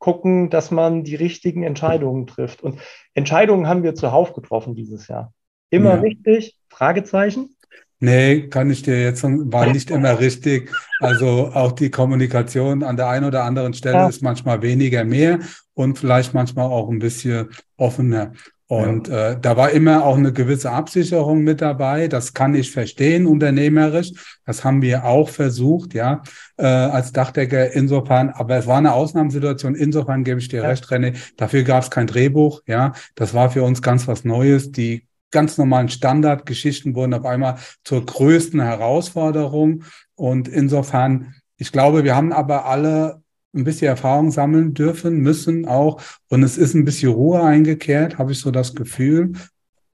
gucken, dass man die richtigen Entscheidungen trifft. Und Entscheidungen haben wir zuhauf getroffen dieses Jahr. Immer ja. richtig? Fragezeichen? Nee, kann ich dir jetzt sagen, war nicht immer richtig. Also auch die Kommunikation an der einen oder anderen Stelle ja. ist manchmal weniger mehr und vielleicht manchmal auch ein bisschen offener. Und ja. äh, da war immer auch eine gewisse Absicherung mit dabei. Das kann ich verstehen, unternehmerisch. Das haben wir auch versucht, ja, äh, als Dachdecker insofern. Aber es war eine Ausnahmesituation. Insofern gebe ich dir ja. recht, René. Dafür gab es kein Drehbuch, ja. Das war für uns ganz was Neues. Die ganz normalen Standardgeschichten wurden auf einmal zur größten Herausforderung. Und insofern, ich glaube, wir haben aber alle ein bisschen Erfahrung sammeln dürfen, müssen auch. Und es ist ein bisschen Ruhe eingekehrt, habe ich so das Gefühl.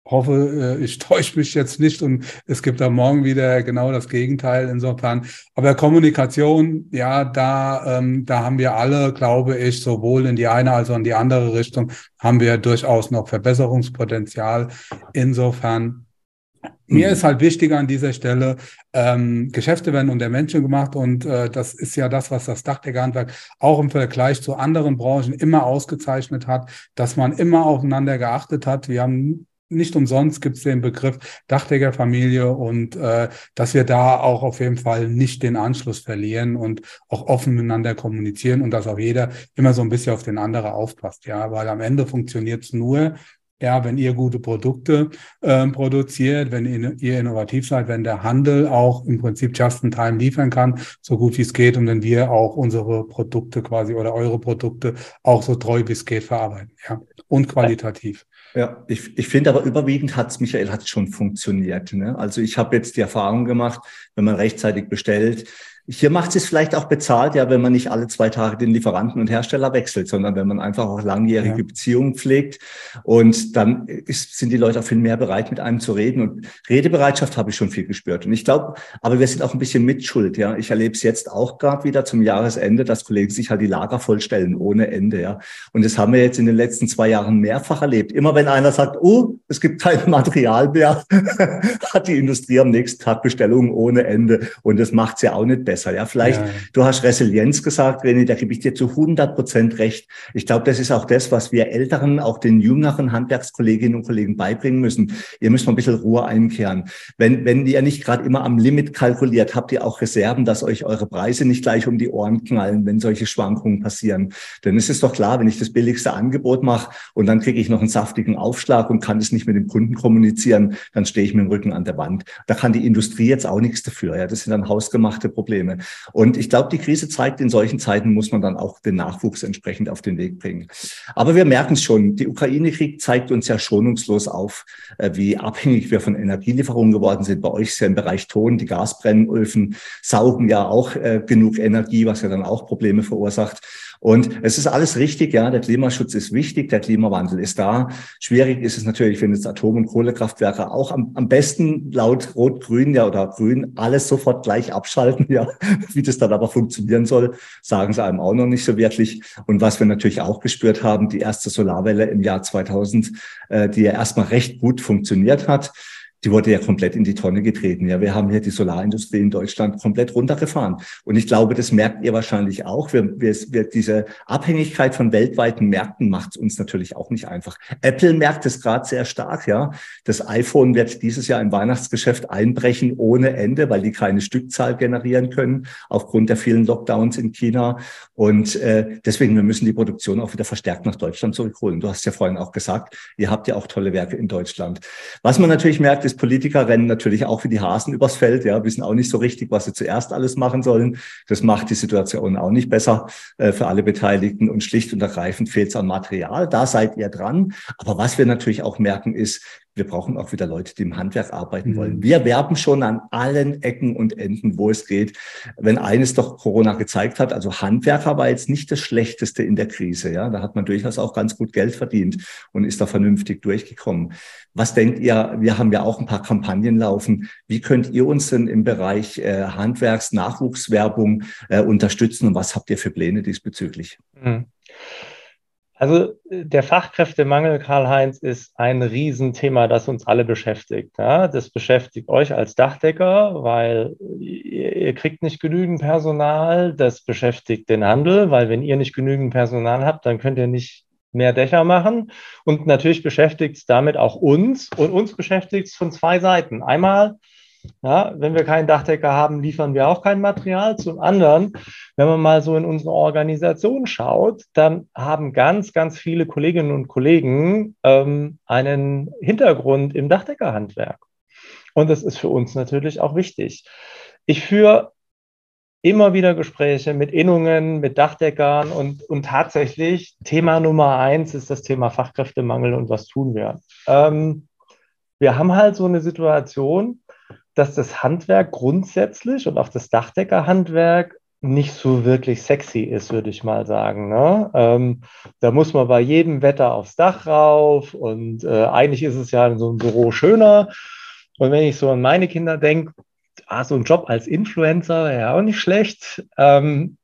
Hoffe, äh, ich täusche mich jetzt nicht und es gibt da morgen wieder genau das Gegenteil insofern. Aber Kommunikation, ja, da, ähm, da haben wir alle, glaube ich, sowohl in die eine als auch in die andere Richtung, haben wir durchaus noch Verbesserungspotenzial. Insofern mir mhm. ist halt wichtig an dieser Stelle, ähm, Geschäfte werden unter Menschen gemacht und äh, das ist ja das, was das Dachdeckerhandwerk auch im Vergleich zu anderen Branchen immer ausgezeichnet hat, dass man immer aufeinander geachtet hat. Wir haben nicht umsonst gibt es den Begriff Dachdeckerfamilie und äh, dass wir da auch auf jeden Fall nicht den Anschluss verlieren und auch offen miteinander kommunizieren und dass auch jeder immer so ein bisschen auf den anderen aufpasst. Ja, weil am Ende funktioniert es nur, ja, wenn ihr gute Produkte äh, produziert, wenn ihr, ihr, innovativ seid, wenn der Handel auch im Prinzip just in time liefern kann, so gut wie es geht und wenn wir auch unsere Produkte quasi oder eure Produkte auch so treu wie es geht verarbeiten, ja, und qualitativ. Ja, ich, ich finde aber überwiegend hat es, Michael, hat schon funktioniert. Ne? Also ich habe jetzt die Erfahrung gemacht, wenn man rechtzeitig bestellt, Hier macht es vielleicht auch bezahlt, ja, wenn man nicht alle zwei Tage den Lieferanten und Hersteller wechselt, sondern wenn man einfach auch langjährige ja. Beziehungen pflegt. Und dann ist, sind die Leute auch viel mehr bereit, mit einem zu reden. Und Redebereitschaft habe ich schon viel gespürt. Und ich glaube, aber wir sind auch ein bisschen mitschuld, ja. Ich erlebe es jetzt auch gerade wieder zum Jahresende, dass Kollegen sich halt die Lager vollstellen ohne Ende, ja. Und das haben wir jetzt in den letzten zwei Jahren mehrfach erlebt. Immer wenn einer sagt, oh, es gibt kein Material mehr, hat die Industrie am nächsten Tag Bestellungen ohne Ende. Und das macht es ja auch nicht besser. Ja, vielleicht, ja. du hast Resilienz gesagt, René, da gebe ich dir zu 100 Prozent recht. Ich glaube, das ist auch das, was wir Älteren, auch den jüngeren Handwerkskolleginnen und Kollegen beibringen müssen. Ihr müsst mal ein bisschen Ruhe einkehren. Wenn, wenn ihr nicht gerade immer am Limit kalkuliert, habt ihr auch Reserven, dass euch eure Preise nicht gleich um die Ohren knallen, wenn solche Schwankungen passieren. Denn es ist doch klar, wenn ich das billigste Angebot mache und dann kriege ich noch einen saftigen Aufschlag und kann es nicht mit dem Kunden kommunizieren, dann stehe ich mit dem Rücken an der Wand. Da kann die Industrie jetzt auch nichts dafür. Ja, das sind dann hausgemachte Probleme. Und ich glaube, die Krise zeigt, in solchen Zeiten muss man dann auch den Nachwuchs entsprechend auf den Weg bringen. Aber wir merken es schon, die Ukraine-Krieg zeigt uns ja schonungslos auf, äh, wie abhängig wir von Energielieferungen geworden sind. Bei euch ist ja im Bereich Ton, die Gasbrennöfen saugen ja auch äh, genug Energie, was ja dann auch Probleme verursacht. Und es ist alles richtig, ja, der Klimaschutz ist wichtig, der Klimawandel ist da. Schwierig ist es natürlich, wenn jetzt Atom- und Kohlekraftwerke auch am, am besten laut Rot-Grün ja oder Grün alles sofort gleich abschalten, ja. Wie das dann aber funktionieren soll, sagen sie einem auch noch nicht so wirklich. Und was wir natürlich auch gespürt haben, die erste Solarwelle im Jahr 2000, äh, die ja erstmal recht gut funktioniert hat die wurde ja komplett in die Tonne getreten. Ja, wir haben hier die Solarindustrie in Deutschland komplett runtergefahren. Und ich glaube, das merkt ihr wahrscheinlich auch. Wir, wir, wir diese Abhängigkeit von weltweiten Märkten macht uns natürlich auch nicht einfach. Apple merkt es gerade sehr stark. Ja, das iPhone wird dieses Jahr im Weihnachtsgeschäft einbrechen ohne Ende, weil die keine Stückzahl generieren können aufgrund der vielen Lockdowns in China. Und äh, deswegen wir müssen die Produktion auch wieder verstärkt nach Deutschland zurückholen. Du hast ja vorhin auch gesagt, ihr habt ja auch tolle Werke in Deutschland. Was man natürlich merkt, ist Politiker rennen natürlich auch wie die Hasen übers Feld, ja, wissen auch nicht so richtig, was sie zuerst alles machen sollen. Das macht die Situation auch nicht besser äh, für alle Beteiligten und schlicht und ergreifend fehlt es an Material. Da seid ihr dran. Aber was wir natürlich auch merken ist, wir brauchen auch wieder Leute, die im Handwerk arbeiten mhm. wollen. Wir werben schon an allen Ecken und Enden, wo es geht. Wenn eines doch Corona gezeigt hat, also Handwerker war jetzt nicht das Schlechteste in der Krise. Ja, da hat man durchaus auch ganz gut Geld verdient und ist da vernünftig durchgekommen. Was denkt ihr? Wir haben ja auch ein paar Kampagnen laufen. Wie könnt ihr uns denn im Bereich äh, Handwerks, Nachwuchswerbung äh, unterstützen und was habt ihr für Pläne diesbezüglich? Mhm. Also der Fachkräftemangel, Karl-Heinz, ist ein Riesenthema, das uns alle beschäftigt. Ja? Das beschäftigt euch als Dachdecker, weil ihr, ihr, kriegt nicht genügend Personal. Das beschäftigt den Handel, weil wenn ihr nicht genügend Personal habt, dann könnt ihr nicht mehr Dächer machen. Und natürlich beschäftigt es damit auch uns. Und uns beschäftigt es von zwei Seiten. Einmal ja, wenn wir keinen Dachdecker haben, liefern wir auch kein Material. Zum anderen, wenn man mal so in unsere Organisation schaut, dann haben ganz, ganz viele Kolleginnen und Kollegen ähm, einen Hintergrund im Dachdeckerhandwerk. Und das ist für uns natürlich auch wichtig. Ich führe immer wieder Gespräche mit Innungen, mit Dachdeckern und, und tatsächlich Thema Nummer eins ist das Thema Fachkräftemangel und was tun wir. Ähm, wir haben halt so eine Situation, dass das Handwerk grundsätzlich und auch das Dachdeckerhandwerk nicht so wirklich sexy ist, würde ich mal sagen. Ne? Ähm, da muss man bei jedem Wetter aufs Dach rauf und äh, eigentlich ist es ja in so einem Büro schöner. Und wenn ich so an meine Kinder denke, ah, so ein Job als Influencer wäre ja auch nicht schlecht. Ähm,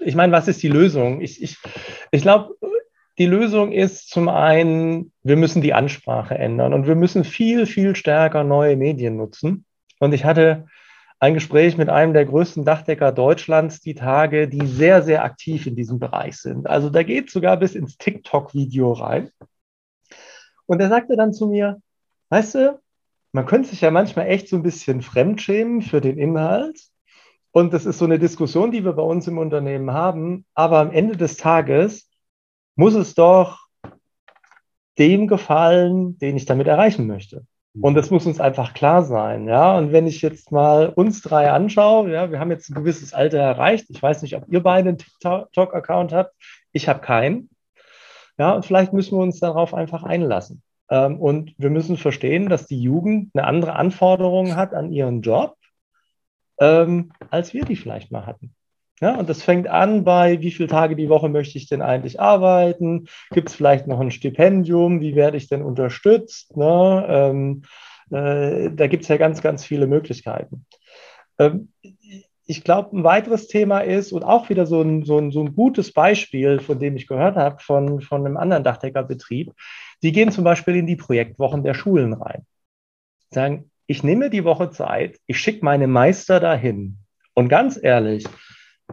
ich meine, was ist die Lösung? Ich, ich, ich glaube, die Lösung ist zum einen, wir müssen die Ansprache ändern und wir müssen viel, viel stärker neue Medien nutzen. Und ich hatte ein Gespräch mit einem der größten Dachdecker Deutschlands die Tage, die sehr, sehr aktiv in diesem Bereich sind. Also da geht sogar bis ins TikTok-Video rein. Und er sagte dann zu mir, weißt du, man könnte sich ja manchmal echt so ein bisschen fremdschämen für den Inhalt. Und das ist so eine Diskussion, die wir bei uns im Unternehmen haben. Aber am Ende des Tages muss es doch dem gefallen, den ich damit erreichen möchte. Und das muss uns einfach klar sein, ja. Und wenn ich jetzt mal uns drei anschaue, ja, wir haben jetzt ein gewisses Alter erreicht. Ich weiß nicht, ob ihr beide einen TikTok-Account habt. Ich habe keinen. Ja, und vielleicht müssen wir uns darauf einfach einlassen. Ähm, und wir müssen verstehen, dass die Jugend eine andere Anforderung hat an ihren Job ähm, als wir die vielleicht mal hatten. Ja, und das fängt an bei, wie viele Tage die Woche möchte ich denn eigentlich arbeiten? Gibt es vielleicht noch ein Stipendium? Wie werde ich denn unterstützt? Ne? Ähm, äh, da gibt es ja ganz, ganz viele Möglichkeiten. Ähm, ich glaube, ein weiteres Thema ist und auch wieder so ein, so ein, so ein gutes Beispiel, von dem ich gehört habe, von, von einem anderen Dachdeckerbetrieb. Die gehen zum Beispiel in die Projektwochen der Schulen rein. Sagen, ich nehme die Woche Zeit, ich schicke meine Meister dahin. Und ganz ehrlich,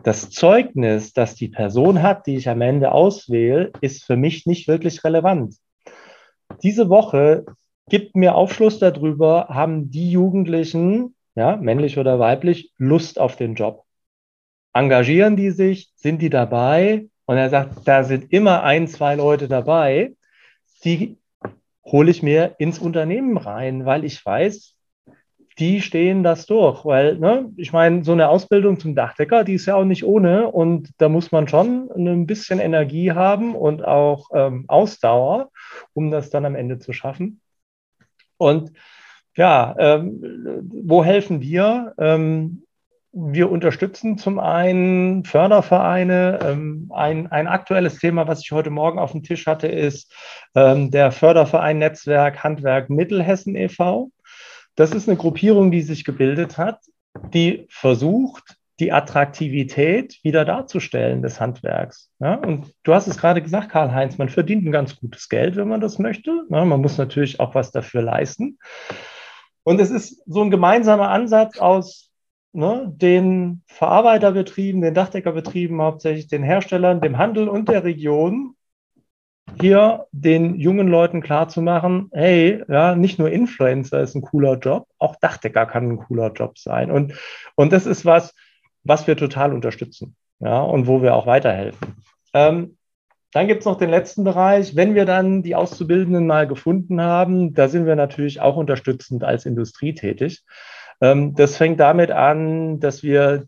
das Zeugnis, das die Person hat, die ich am Ende auswähle, ist für mich nicht wirklich relevant. Diese Woche gibt mir Aufschluss darüber, haben die Jugendlichen ja, männlich oder weiblich, Lust auf den Job. Engagieren die sich, sind die dabei? Und er sagt, da sind immer ein, zwei Leute dabei, die hole ich mir ins Unternehmen rein, weil ich weiß, die stehen das durch. Weil, ne, ich meine, so eine Ausbildung zum Dachdecker, die ist ja auch nicht ohne und da muss man schon ein bisschen Energie haben und auch ähm, Ausdauer, um das dann am Ende zu schaffen. Und ja, ähm, wo helfen wir? Ähm, wir unterstützen zum einen Fördervereine. Ähm, ein, ein aktuelles Thema, was ich heute Morgen auf dem Tisch hatte, ist ähm, der Förderverein Netzwerk Handwerk Mittelhessen e.V. Das ist eine Gruppierung, die sich gebildet hat, die versucht, die Attraktivität wieder darzustellen des Handwerks. Ja, und du hast es gerade gesagt, Karl-Heinz, man verdient ein ganz gutes Geld, wenn man das möchte. Ja, man muss natürlich auch was dafür leisten. Und es ist so ein gemeinsamer Ansatz aus ne, den Verarbeiterbetrieben, den Dachdeckerbetrieben, hauptsächlich den Herstellern, dem Handel und der Region, hier den jungen Leuten klarzumachen, hey, ja, nicht nur Influencer ist ein cooler Job, auch Dachdecker kann ein cooler Job sein. Und, und das ist was, was wir total unterstützen, ja, und wo wir auch weiterhelfen. Ähm, dann gibt es noch den letzten Bereich. Wenn wir dann die Auszubildenden mal gefunden haben, da sind wir natürlich auch unterstützend als Industrie tätig. Ähm, das fängt damit an, dass wir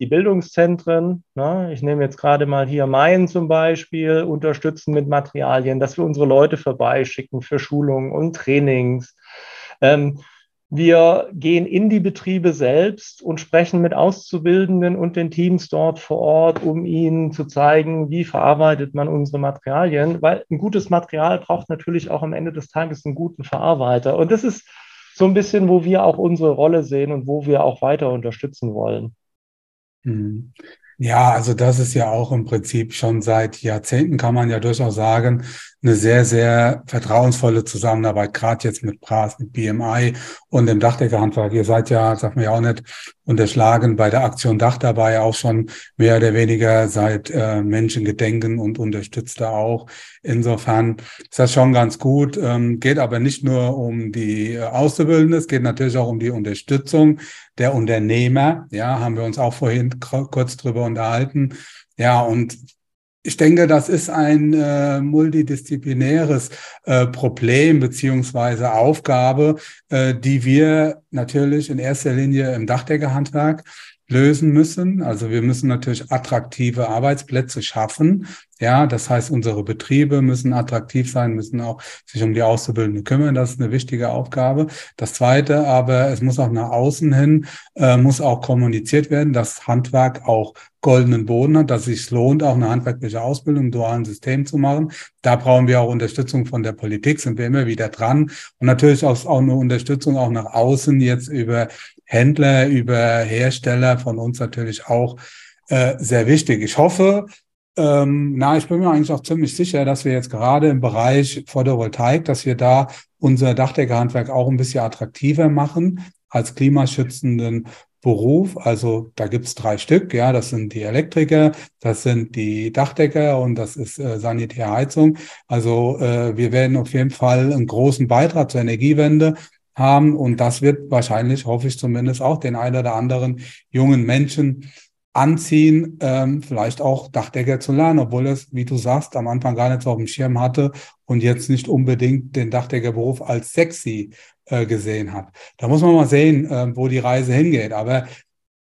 die Bildungszentren, ne, ich nehme jetzt gerade mal hier Main zum Beispiel, unterstützen mit Materialien, dass wir unsere Leute vorbeischicken für Schulungen und Trainings. Ähm, wir gehen in die Betriebe selbst und sprechen mit Auszubildenden und den Teams dort vor Ort, um ihnen zu zeigen, wie verarbeitet man unsere Materialien, weil ein gutes Material braucht natürlich auch am Ende des Tages einen guten Verarbeiter. Und das ist so ein bisschen, wo wir auch unsere Rolle sehen und wo wir auch weiter unterstützen wollen. Mhm. Ja, also das ist ja auch im Prinzip schon seit Jahrzehnten, kann man ja durchaus sagen, eine sehr, sehr vertrauensvolle Zusammenarbeit, gerade jetzt mit PRAS, mit BMI und dem Dachdeckerhandwerk. Ihr seid ja, sagt man ja auch nicht, unterschlagen bei der Aktion Dach dabei auch schon mehr oder weniger seit äh, Menschen gedenken und unterstützt da auch. Insofern ist das schon ganz gut. Ähm, geht aber nicht nur um die äh, Auszubildenden, es geht natürlich auch um die Unterstützung der Unternehmer. Ja, haben wir uns auch vorhin kurz drüber unterhalten. Ja, und ich denke, das ist ein äh, multidisziplinäres äh, Problem beziehungsweise Aufgabe, äh, die wir natürlich in erster Linie im Dachdeckerhandwerk lösen müssen. Also wir müssen natürlich attraktive Arbeitsplätze schaffen. Ja, das heißt, unsere Betriebe müssen attraktiv sein, müssen auch sich um die Auszubildenden kümmern. Das ist eine wichtige Aufgabe. Das zweite, aber es muss auch nach außen hin, äh, muss auch kommuniziert werden, dass Handwerk auch goldenen Boden hat, dass es sich lohnt, auch eine handwerkliche Ausbildung im dualen System zu machen. Da brauchen wir auch Unterstützung von der Politik, sind wir immer wieder dran. Und natürlich auch, auch eine Unterstützung auch nach außen jetzt über Händler, über Hersteller von uns natürlich auch äh, sehr wichtig. Ich hoffe, ähm, na, ich bin mir eigentlich auch ziemlich sicher, dass wir jetzt gerade im Bereich Photovoltaik, dass wir da unser Dachdeckerhandwerk auch ein bisschen attraktiver machen als klimaschützenden Beruf. Also da gibt's drei Stück, ja, das sind die Elektriker, das sind die Dachdecker und das ist äh, Sanitärheizung. Also äh, wir werden auf jeden Fall einen großen Beitrag zur Energiewende haben und das wird wahrscheinlich, hoffe ich zumindest, auch den einen oder anderen jungen Menschen anziehen, ähm, vielleicht auch Dachdecker zu lernen, obwohl es, wie du sagst, am Anfang gar nicht so auf dem Schirm hatte und jetzt nicht unbedingt den Dachdeckerberuf als sexy äh, gesehen hat. Da muss man mal sehen, äh, wo die Reise hingeht. Aber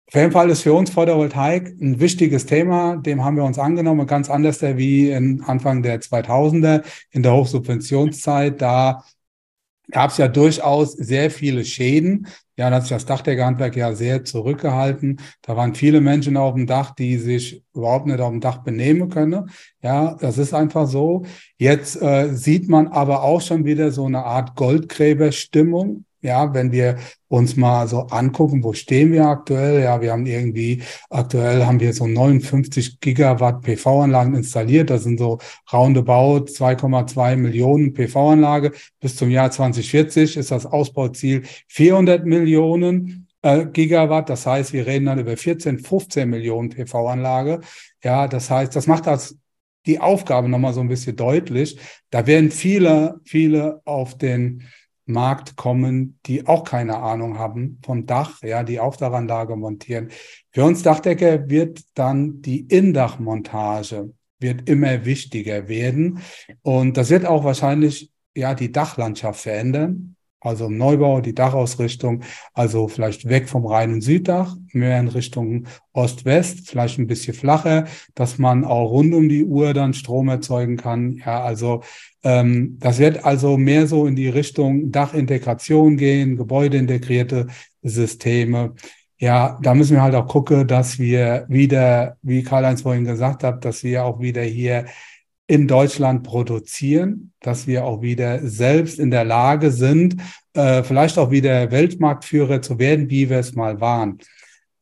auf jeden Fall ist für uns Photovoltaik ein wichtiges Thema. Dem haben wir uns angenommen, ganz anders wie in Anfang der 2000er in der Hochsubventionszeit. Da gab es ja durchaus sehr viele Schäden. Ja, da hat sich das Dachdeckerhandwerk ja sehr zurückgehalten. Da waren viele Menschen auf dem Dach, die sich überhaupt nicht auf dem Dach benehmen können. Ja, das ist einfach so. Jetzt äh, sieht man aber auch schon wieder so eine Art Goldgräberstimmung. Ja, wenn wir uns mal so angucken, wo stehen wir aktuell? Ja, wir haben irgendwie, aktuell haben wir so 59 Gigawatt PV-Anlagen installiert. Das sind so roundabout 2,2 Millionen PV-Anlage. Bis zum Jahr 2040 ist das Ausbauziel 400 Millionen. Äh, Gigawatt, das heißt, wir reden dann über 14, 15 Millionen PV-Anlage. Ja, das heißt, das macht das die Aufgabe nochmal so ein bisschen deutlich. Da werden viele, viele auf den Markt kommen, die auch keine Ahnung haben vom Dach, ja, die Aufdachanlage montieren. Für uns Dachdecker wird dann die Indachmontage wird immer wichtiger werden und das wird auch wahrscheinlich ja die Dachlandschaft verändern also im Neubau, die Dachausrichtung, also vielleicht weg vom reinen Süddach, mehr in Richtung Ost-West, vielleicht ein bisschen flacher, dass man auch rund um die Uhr dann Strom erzeugen kann. Ja, also ähm, das wird also mehr so in die Richtung Dachintegration gehen, gebäudeintegrierte Systeme. Ja, da müssen wir halt auch gucken, dass wir wieder, wie Karl-Heinz vorhin gesagt hat, dass wir auch wieder hier in Deutschland produzieren, dass wir auch wieder selbst in der Lage sind, äh, vielleicht auch wieder Weltmarktführer zu werden, wie wir es mal waren.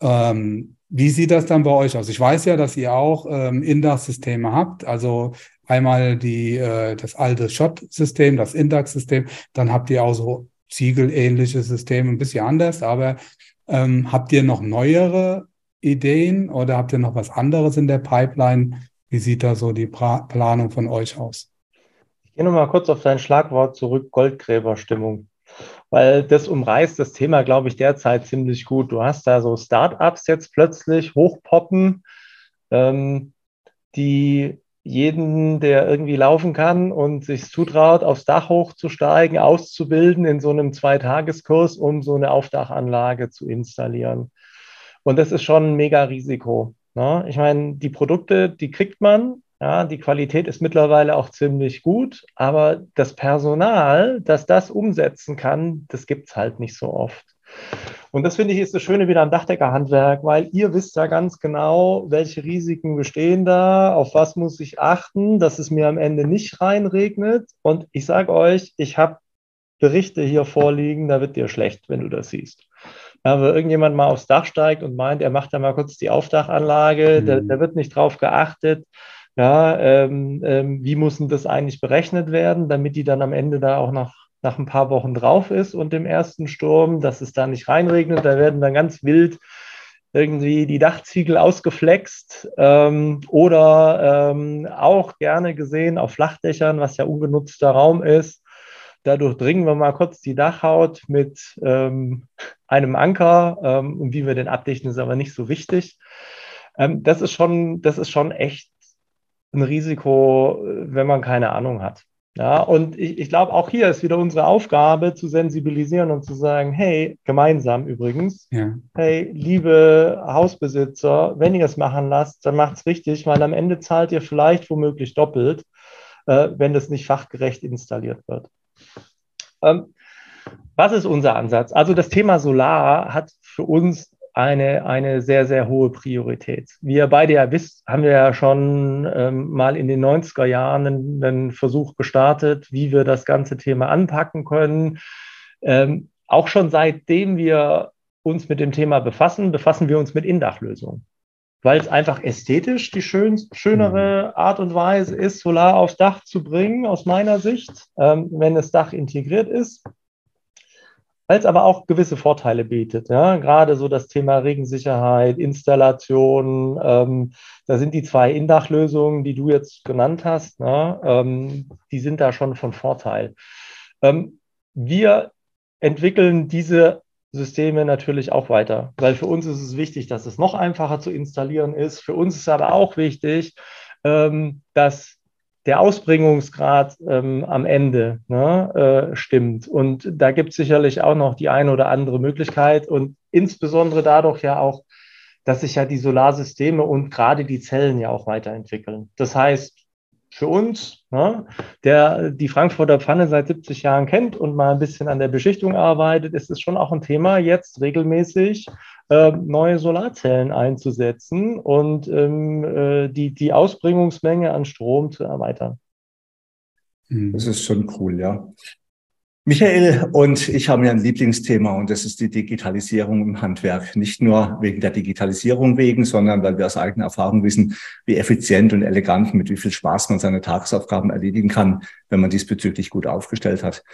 Ähm, wie sieht das dann bei euch aus? Ich weiß ja, dass ihr auch ähm, Index-Systeme habt, also einmal die, äh, das alte Shot-System, das Index-System, dann habt ihr auch so Ziegelähnliche Systeme, ein bisschen anders, aber ähm, habt ihr noch neuere Ideen oder habt ihr noch was anderes in der Pipeline, wie sieht da so die pra Planung von euch aus? Ich gehe nochmal kurz auf dein Schlagwort zurück, Goldgräberstimmung. Weil das umreißt das Thema, glaube ich, derzeit ziemlich gut. Du hast da so Startups jetzt plötzlich hochpoppen, ähm, die jeden, der irgendwie laufen kann und sich zutraut, aufs Dach hochzusteigen, auszubilden in so einem Zweitageskurs, um so eine Aufdachanlage zu installieren. Und das ist schon ein mega Risiko. Ne? Ich meine, die Produkte, die kriegt man, ja, die Qualität ist mittlerweile auch ziemlich gut, aber das Personal, das das umsetzen kann, das gibt es halt nicht so oft. Und das finde ich ist das Schöne wieder am Dachdeckerhandwerk, weil ihr wisst ja ganz genau, welche Risiken bestehen da, auf was muss ich achten, dass es mir am Ende nicht reinregnet. Und ich sage euch, ich habe Berichte hier vorliegen, da wird dir schlecht, wenn du das siehst. Ja, wenn irgendjemand mal aufs Dach steigt und meint, er macht da mal kurz die Aufdachanlage, mhm. da, wird nicht drauf geachtet. Ja, ähm, ähm, wie muss denn das eigentlich berechnet werden, damit die dann am Ende da auch noch nach ein paar Wochen drauf ist und im ersten Sturm, dass es da nicht reinregnet, da werden dann ganz wild irgendwie die Dachziegel ausgeflext ähm, oder ähm, auch gerne gesehen auf Flachdächern, was ja ungenutzter Raum ist, da durchdringen wir mal kurz die Dachhaut mit ähm, einem Anker. Ähm, und wie wir den abdichten, ist aber nicht so wichtig. Ähm, das, ist schon, das ist schon echt ein Risiko, wenn man keine Ahnung hat. Ja, und ich, ich glaube, auch hier ist wieder unsere Aufgabe, zu sensibilisieren und zu sagen, hey, gemeinsam übrigens, ja. hey, liebe Hausbesitzer, wenn ihr es machen lasst, dann macht es richtig, weil am Ende zahlt ihr vielleicht womöglich doppelt, äh, wenn das nicht fachgerecht installiert wird. Ähm, was ist unser Ansatz? Also das Thema Solar hat für uns eine, eine sehr, sehr hohe Priorität. Wie ihr beide ja wisst, haben wir ja schon ähm, mal in den 90er Jahren einen, einen, Versuch gestartet, wie wir das ganze Thema anpacken können. Ähm, auch schon seitdem wir uns mit dem Thema befassen, befassen wir uns mit Indachlösungen weil es einfach ästhetisch die schön, schönere mhm. Art und Weise ist, Solar aufs Dach zu bringen, aus meiner Sicht, ähm, wenn das Dach integriert ist. Weil es aber auch gewisse Vorteile bietet. Ja? Gerade so das Thema Regensicherheit, Installation, ähm, da sind die zwei Indachlösungen, die du jetzt genannt hast, ne? ähm, die sind da schon von Vorteil. Ähm, wir entwickeln diese Systeme natürlich auch weiter, weil für uns ist es wichtig, dass es noch einfacher zu installieren ist. Für uns ist aber auch wichtig, ähm, dass der Ausbringungsgrad ähm, am Ende ne, äh, stimmt. Und da gibt es sicherlich auch noch die eine oder andere Möglichkeit und insbesondere dadurch ja auch, dass sich ja die Solarsysteme und gerade die Zellen ja auch weiterentwickeln. Das heißt, für uns, ne, der die Frankfurter Pfanne seit 70 Jahren kennt und mal ein bisschen an der Beschichtung arbeitet, ist es schon auch ein Thema, jetzt regelmäßig äh, neue Solarzellen einzusetzen und ähm, äh, die, die Ausbringungsmenge an Strom zu erweitern. Das ist schon cool, ja. Michael und ich haben ja ein Lieblingsthema und das ist die Digitalisierung im Handwerk. Nicht nur wegen der Digitalisierung wegen, sondern weil wir aus eigener Erfahrung wissen, wie effizient und elegant, mit wie viel Spaß man seine Tagesaufgaben erledigen kann, wenn man diesbezüglich gut aufgestellt hat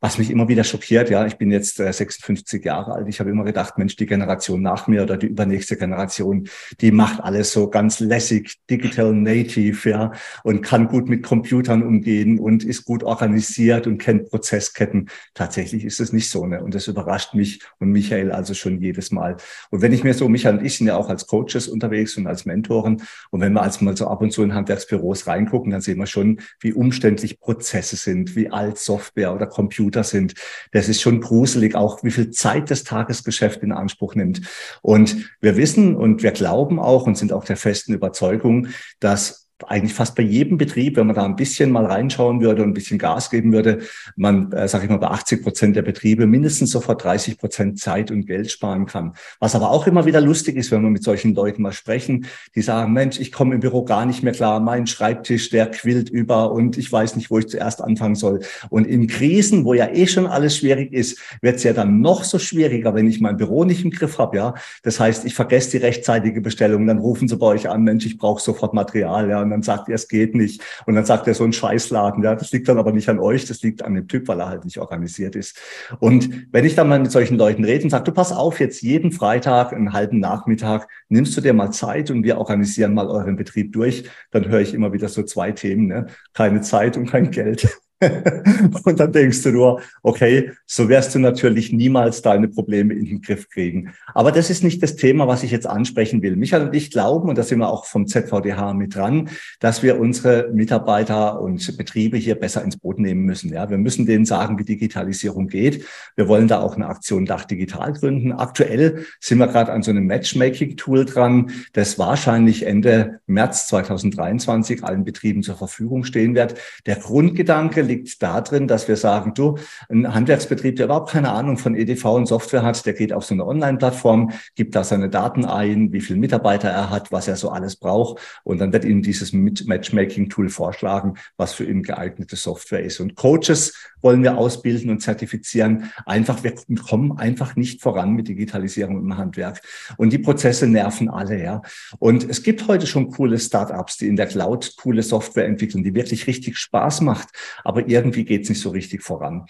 was mich immer wieder schockiert, ja, ich bin jetzt äh, 56 Jahre alt, ich habe immer gedacht, Mensch, die Generation nach mir oder die übernächste Generation, die macht alles so ganz lässig, digital native, ja, und kann gut mit Computern umgehen und ist gut organisiert und kennt Prozessketten. Tatsächlich ist es nicht so, ne? Und das überrascht mich und Michael also schon jedes Mal. Und wenn ich mir so, Michael und ich sind ja auch als Coaches unterwegs und als Mentoren, und wenn wir als mal so ab und zu in Handwerksbüros reingucken, dann sehen wir schon, wie umständlich Prozesse sind, wie alt Software oder Computer Computer sind. Das ist schon gruselig, auch wie viel Zeit das Tagesgeschäft in Anspruch nimmt. Und wir wissen und wir glauben auch und sind auch der festen Überzeugung, dass eigentlich fast bei jedem Betrieb, wenn man da ein bisschen mal reinschauen würde und ein bisschen Gas geben würde, man, äh, sage ich mal, bei 80 Prozent der Betriebe mindestens sofort 30 Prozent Zeit und Geld sparen kann. Was aber auch immer wieder lustig ist, wenn wir mit solchen Leuten mal sprechen, die sagen, Mensch, ich komme im Büro gar nicht mehr klar, mein Schreibtisch, der quillt über und ich weiß nicht, wo ich zuerst anfangen soll. Und in Krisen, wo ja eh schon alles schwierig ist, wird es ja dann noch so schwieriger, wenn ich mein Büro nicht im Griff habe. Ja, das heißt, ich vergesse die rechtzeitige Bestellung, dann rufen sie bei euch an, Mensch, ich brauche sofort Material. Ja, und dann sagt ihr, es geht nicht. Und dann sagt er so ein Scheißladen, ja, das liegt dann aber nicht an euch, das liegt an dem Typ, weil er halt nicht organisiert ist. Und wenn ich dann mal mit solchen Leuten rede und sage, du pass auf, jetzt jeden Freitag, einen halben Nachmittag, nimmst du dir mal Zeit und wir organisieren mal euren Betrieb durch, dann höre ich immer wieder so zwei Themen, ne? keine Zeit und kein Geld. und dann denkst du nur, okay, so wirst du natürlich niemals deine Probleme in den Griff kriegen. Aber das ist nicht das Thema, was ich jetzt ansprechen will. Michael und ich glauben, und da sind wir auch vom ZVDH mit dran, dass wir unsere Mitarbeiter und Betriebe hier besser ins Boot nehmen müssen. Ja, wir müssen denen sagen, wie Digitalisierung geht. Wir wollen da auch eine Aktion Dach Digital gründen. Aktuell sind wir gerade an so einem Matchmaking-Tool dran, das wahrscheinlich Ende März 2023 allen Betrieben zur Verfügung stehen wird. Der Grundgedanke liegt darin, dass wir sagen, du, ein Handwerksbetrieb, der überhaupt keine Ahnung von EDV und Software hat, der geht auf so eine Online-Plattform, gibt da seine Daten ein, wie viele Mitarbeiter er hat, was er so alles braucht. Und dann wird ihm dieses Matchmaking-Tool vorschlagen, was für ihn geeignete Software ist. Und Coaches wollen wir ausbilden und zertifizieren. Einfach, wir kommen einfach nicht voran mit Digitalisierung im Handwerk. Und die Prozesse nerven alle, ja. Und es gibt heute schon coole Startups, die in der Cloud coole Software entwickeln, die wirklich richtig Spaß macht. Aber aber irgendwie geht es nicht so richtig voran.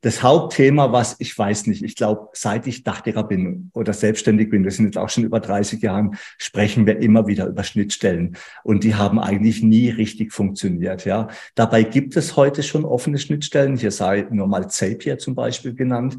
Das Hauptthema, was ich weiß nicht, ich glaube, seit ich Dachdecker bin oder selbstständig bin, wir sind jetzt auch schon über 30 Jahren, sprechen wir immer wieder über Schnittstellen und die haben eigentlich nie richtig funktioniert. Ja, dabei gibt es heute schon offene Schnittstellen. Hier sei nur mal Zapier zum Beispiel genannt.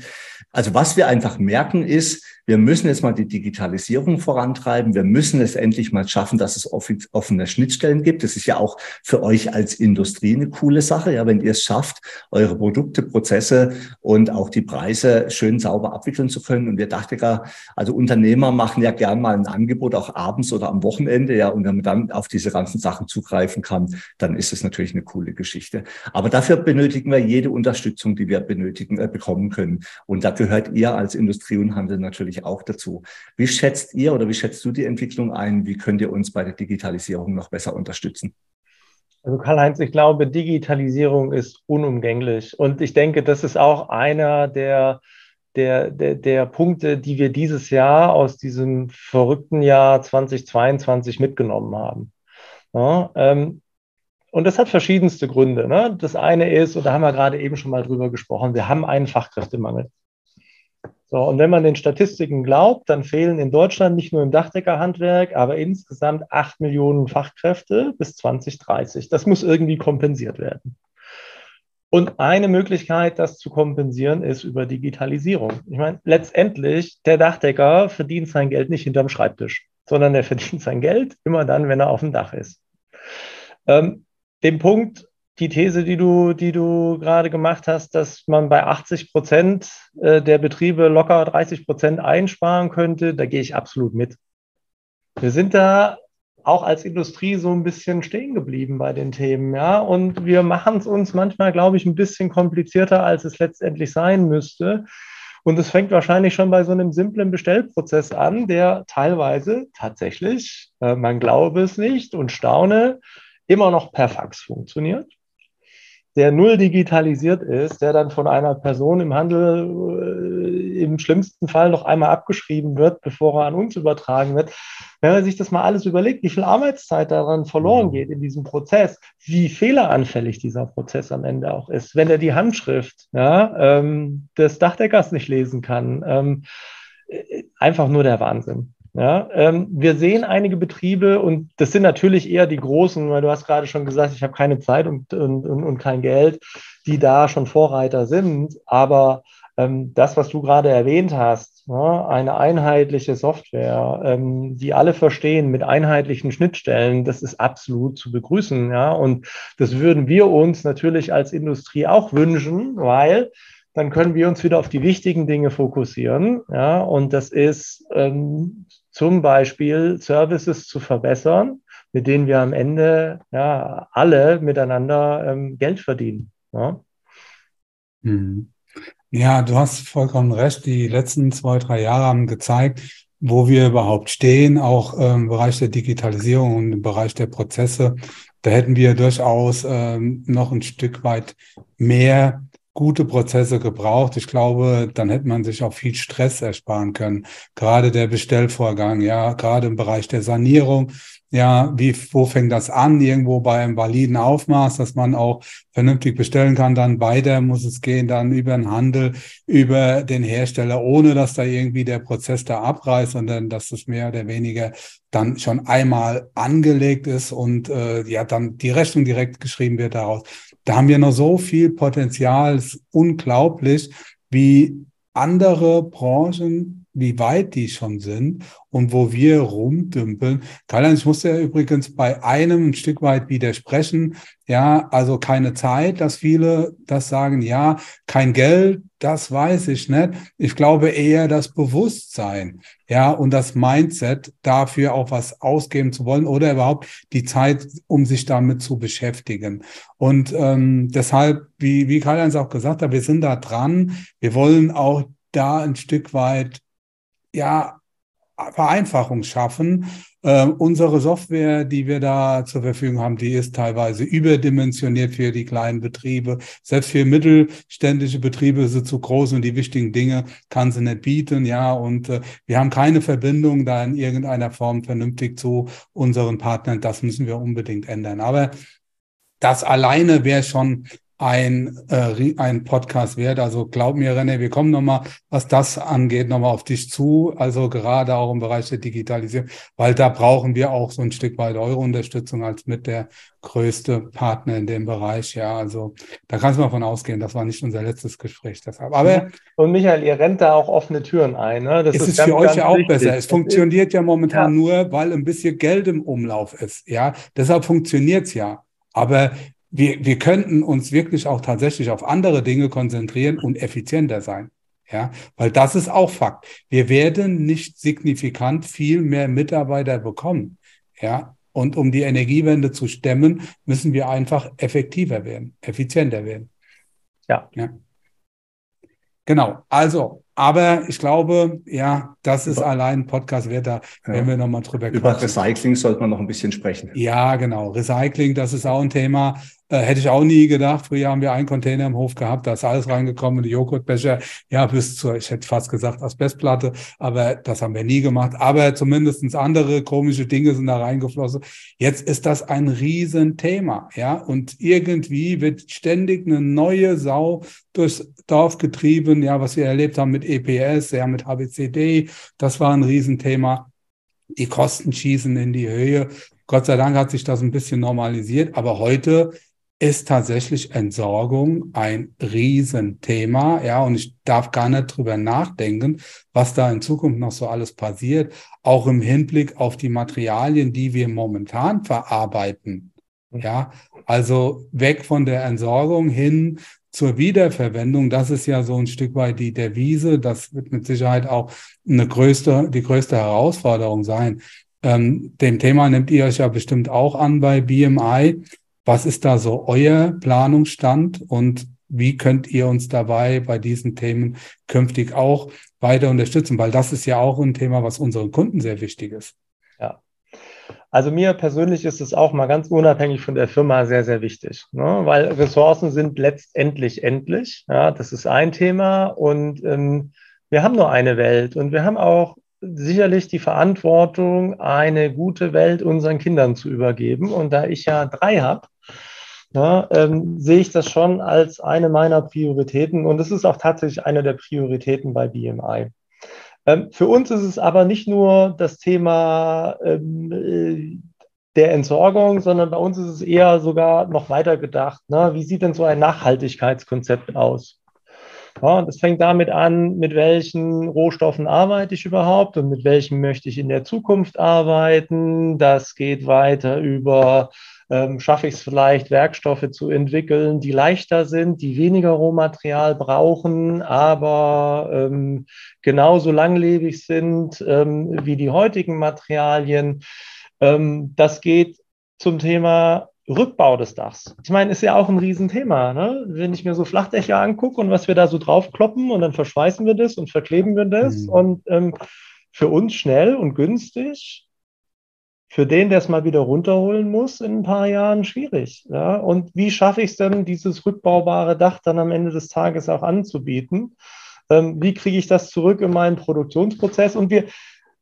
Also was wir einfach merken ist, wir müssen jetzt mal die Digitalisierung vorantreiben. Wir müssen es endlich mal schaffen, dass es offene Schnittstellen gibt. Das ist ja auch für euch als Industrie eine coole Sache. Ja, wenn ihr es schafft, eure Produkte, Prozesse und auch die Preise schön sauber abwickeln zu können. Und wir dachten ja, also Unternehmer machen ja gern mal ein Angebot auch abends oder am Wochenende. Ja, und wenn man dann auf diese ganzen Sachen zugreifen kann, dann ist es natürlich eine coole Geschichte. Aber dafür benötigen wir jede Unterstützung, die wir benötigen, äh, bekommen können. Und da gehört ihr als Industrie und Handel natürlich auch dazu. Wie schätzt ihr oder wie schätzt du die Entwicklung ein? Wie könnt ihr uns bei der Digitalisierung noch besser unterstützen? Also Karl-Heinz, ich glaube, Digitalisierung ist unumgänglich. Und ich denke, das ist auch einer der, der, der, der Punkte, die wir dieses Jahr aus diesem verrückten Jahr 2022 mitgenommen haben. Ja, ähm, und das hat verschiedenste Gründe. Ne? Das eine ist, und da haben wir gerade eben schon mal drüber gesprochen, wir haben einen Fachkräftemangel. So, und wenn man den Statistiken glaubt, dann fehlen in Deutschland nicht nur im Dachdeckerhandwerk, aber insgesamt acht Millionen Fachkräfte bis 2030. Das muss irgendwie kompensiert werden. Und eine Möglichkeit, das zu kompensieren, ist über Digitalisierung. Ich meine, letztendlich, der Dachdecker verdient sein Geld nicht hinterm Schreibtisch, sondern er verdient sein Geld immer dann, wenn er auf dem Dach ist. Ähm, den Punkt die These, die du, die du gerade gemacht hast, dass man bei 80 Prozent äh, der Betriebe locker 30 Prozent einsparen könnte, da gehe ich absolut mit. Wir sind da auch als Industrie so ein bisschen stehen geblieben bei den Themen, ja. Und wir machen es uns manchmal, glaube ich, ein bisschen komplizierter, als es letztendlich sein müsste. Und es fängt wahrscheinlich schon bei so einem simplen Bestellprozess an, der teilweise tatsächlich, äh, man glaube es nicht und staune, immer noch per Fax funktioniert der null digitalisiert ist, der dann von einer Person im Handel äh, im schlimmsten Fall noch einmal abgeschrieben wird, bevor er an uns übertragen wird. Wenn man sich das mal alles überlegt, wie viel Arbeitszeit daran verloren mhm. geht in diesem Prozess, wie fehleranfällig dieser Prozess am Ende auch ist, wenn er die Handschrift ja, ähm, des Dachdeckers nicht lesen kann, ähm, äh, einfach nur der Wahnsinn. Ja, ähm, wir sehen einige Betriebe und das sind natürlich eher die großen, weil du hast gerade schon gesagt, ich habe keine Zeit und, und, und, kein Geld, die da schon Vorreiter sind. Aber ähm, das, was du gerade erwähnt hast, ja, eine einheitliche Software, ähm, die alle verstehen mit einheitlichen Schnittstellen, das ist absolut zu begrüßen. Ja, und das würden wir uns natürlich als Industrie auch wünschen, weil dann können wir uns wieder auf die wichtigen Dinge fokussieren. Ja, und das ist ähm, zum Beispiel Services zu verbessern, mit denen wir am Ende ja alle miteinander ähm, Geld verdienen. Ja? Mhm. ja, du hast vollkommen recht. Die letzten zwei, drei Jahre haben gezeigt, wo wir überhaupt stehen, auch ähm, im Bereich der Digitalisierung und im Bereich der Prozesse. Da hätten wir durchaus ähm, noch ein Stück weit mehr gute Prozesse gebraucht. Ich glaube, dann hätte man sich auch viel Stress ersparen können. Gerade der Bestellvorgang, ja, gerade im Bereich der Sanierung. Ja, wie, wo fängt das an? Irgendwo bei einem validen Aufmaß, dass man auch vernünftig bestellen kann. Dann weiter muss es gehen, dann über den Handel, über den Hersteller, ohne dass da irgendwie der Prozess da abreißt, sondern dass es mehr oder weniger dann schon einmal angelegt ist und äh, ja, dann die Rechnung direkt geschrieben wird daraus. Da haben wir noch so viel Potenzial. Es ist unglaublich, wie andere Branchen, wie weit die schon sind und wo wir rumdümpeln. Karl-Heinz, muss ja übrigens bei einem ein Stück weit widersprechen. Ja, also keine Zeit, dass viele das sagen, ja, kein Geld, das weiß ich nicht. Ich glaube eher das Bewusstsein, ja, und das Mindset dafür auch was ausgeben zu wollen oder überhaupt die Zeit, um sich damit zu beschäftigen. Und ähm, deshalb, wie, wie Karl-Heinz auch gesagt hat, wir sind da dran. Wir wollen auch da ein Stück weit, ja, Vereinfachung schaffen. Äh, unsere Software, die wir da zur Verfügung haben, die ist teilweise überdimensioniert für die kleinen Betriebe. Selbst für mittelständische Betriebe ist sie zu groß und die wichtigen Dinge kann sie nicht bieten. Ja, und äh, wir haben keine Verbindung da in irgendeiner Form vernünftig zu unseren Partnern. Das müssen wir unbedingt ändern. Aber das alleine wäre schon ein, äh, ein Podcast wert. Also glaub mir, René, wir kommen nochmal, was das angeht, nochmal auf dich zu. Also gerade auch im Bereich der Digitalisierung, weil da brauchen wir auch so ein Stück weit eure Unterstützung als mit der größte Partner in dem Bereich. Ja, also da kannst du mal von ausgehen, das war nicht unser letztes Gespräch deshalb. Aber und Michael, ihr rennt da auch offene Türen ein. Ne? Das ist, ist ganz, für euch ja auch wichtig. besser. Es funktioniert ja momentan ja. nur, weil ein bisschen Geld im Umlauf ist. Ja, deshalb funktioniert's ja. Aber wir, wir könnten uns wirklich auch tatsächlich auf andere Dinge konzentrieren und effizienter sein. Ja, weil das ist auch Fakt. Wir werden nicht signifikant viel mehr Mitarbeiter bekommen. Ja, und um die Energiewende zu stemmen, müssen wir einfach effektiver werden, effizienter werden. Ja. ja. Genau. Also, aber ich glaube, ja, das ist allein ein Podcast wert, da ja. werden wir nochmal drüber Über quatschen. Recycling sollte man noch ein bisschen sprechen. Ja, genau. Recycling, das ist auch ein Thema. Äh, hätte ich auch nie gedacht. Früher haben wir einen Container im Hof gehabt, da ist alles reingekommen, die Joghurtbecher, ja, bis zur, ich hätte fast gesagt, Asbestplatte, aber das haben wir nie gemacht. Aber zumindestens andere komische Dinge sind da reingeflossen. Jetzt ist das ein Riesenthema, ja, und irgendwie wird ständig eine neue Sau durchs Dorf getrieben, ja, was wir erlebt haben mit EPS, ja, mit HBCD, das war ein Riesenthema. Die Kosten schießen in die Höhe. Gott sei Dank hat sich das ein bisschen normalisiert, aber heute ist tatsächlich Entsorgung ein Riesenthema. Ja, und ich darf gar nicht drüber nachdenken, was da in Zukunft noch so alles passiert, auch im Hinblick auf die Materialien, die wir momentan verarbeiten. Ja, also weg von der Entsorgung hin zur Wiederverwendung. Das ist ja so ein Stück weit die Devise. Das wird mit Sicherheit auch eine größte, die größte Herausforderung sein. Ähm, dem Thema nehmt ihr euch ja bestimmt auch an bei BMI. Was ist da so euer Planungsstand und wie könnt ihr uns dabei bei diesen Themen künftig auch weiter unterstützen? Weil das ist ja auch ein Thema, was unseren Kunden sehr wichtig ist. Also mir persönlich ist es auch mal ganz unabhängig von der Firma sehr, sehr wichtig, ne? weil Ressourcen sind letztendlich endlich. Ja, das ist ein Thema und ähm, wir haben nur eine Welt und wir haben auch sicherlich die Verantwortung, eine gute Welt unseren Kindern zu übergeben. Und da ich ja drei habe, ja, ähm, sehe ich das schon als eine meiner Prioritäten und es ist auch tatsächlich eine der Prioritäten bei BMI. Ähm, für uns ist es aber nicht nur das Thema ähm, äh, der Entsorgung, sondern bei uns ist es eher sogar noch weiter gedacht. Ne? Wie sieht denn so ein Nachhaltigkeitskonzept aus? Ja, das fängt damit an, mit welchen Rohstoffen arbeite ich überhaupt und mit welchen möchte ich in der Zukunft arbeiten. Das geht weiter über ähm, schaffe ich es vielleicht, Werkstoffe zu entwickeln, die leichter sind, die weniger Rohmaterial brauchen, aber ähm, genauso langlebig sind ähm, wie die heutigen Materialien. Ähm, das geht zum Thema Rückbau des Dachs. Ich meine, ist ja auch ein Riesenthema. Ne? Wenn ich mir so Flachdächer angucke und was wir da so draufkloppen und dann verschweißen wir das und verkleben wir das mhm. und ähm, für uns schnell und günstig für den, der es mal wieder runterholen muss, in ein paar Jahren schwierig. Ja? Und wie schaffe ich es denn, dieses rückbaubare Dach dann am Ende des Tages auch anzubieten? Ähm, wie kriege ich das zurück in meinen Produktionsprozess? Und wir,